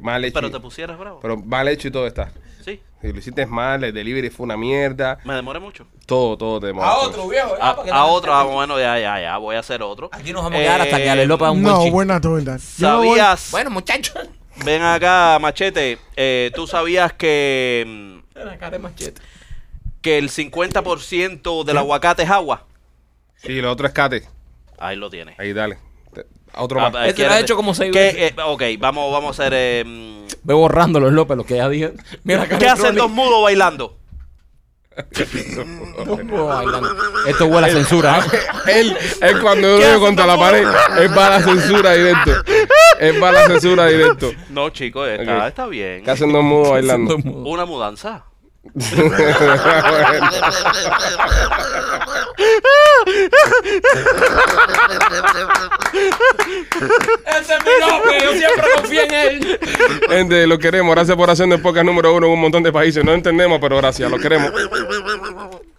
Mal hecho. Pero te pusieras bravo. pero mal hecho y todo está. Sí, Si lo hiciste mal, el delivery fue una mierda. me demoré mucho. Todo, todo te demora. A otro, viejo. A, para que a no- otro, ah, bueno, ya, ya, ya, voy a hacer otro. Aquí nos vamos a quedar hasta que Ale Eh, López un No, chiste. we're not doing that. Yo no voy- ¿Sabías? Bueno, muchachos. Ven acá, Machete. eh, ¿Tú sabías que, mm, La cara de machete. que el 50% del aguacate es agua? Sí, lo otro es cate. Ahí lo tienes. Ahí, dale. A otro Ah, más. Ese lo ha ¿quieres- hecho como seis ¿Qué, veces. eh, ok, vamos, vamos a hacer... eh, Ve borrando los López, lo que ya dije. Mira ¿Qué hacen dos mudos bailando? Dos mudos bailando. Esto huele a censura. ¿eh? Él, él cuando yo ¿Qué lo veo hace contra la pared, es para la censura directo. Es para la censura directo. No, chicos, está, está bien. ¿Qué hacen dos mudos bailando? Una mudanza. Ese es mi López, yo siempre confío en él. Gente, lo queremos. Gracias por hacer el podcast número uno en un montón de países. No entendemos, pero gracias. Lo queremos.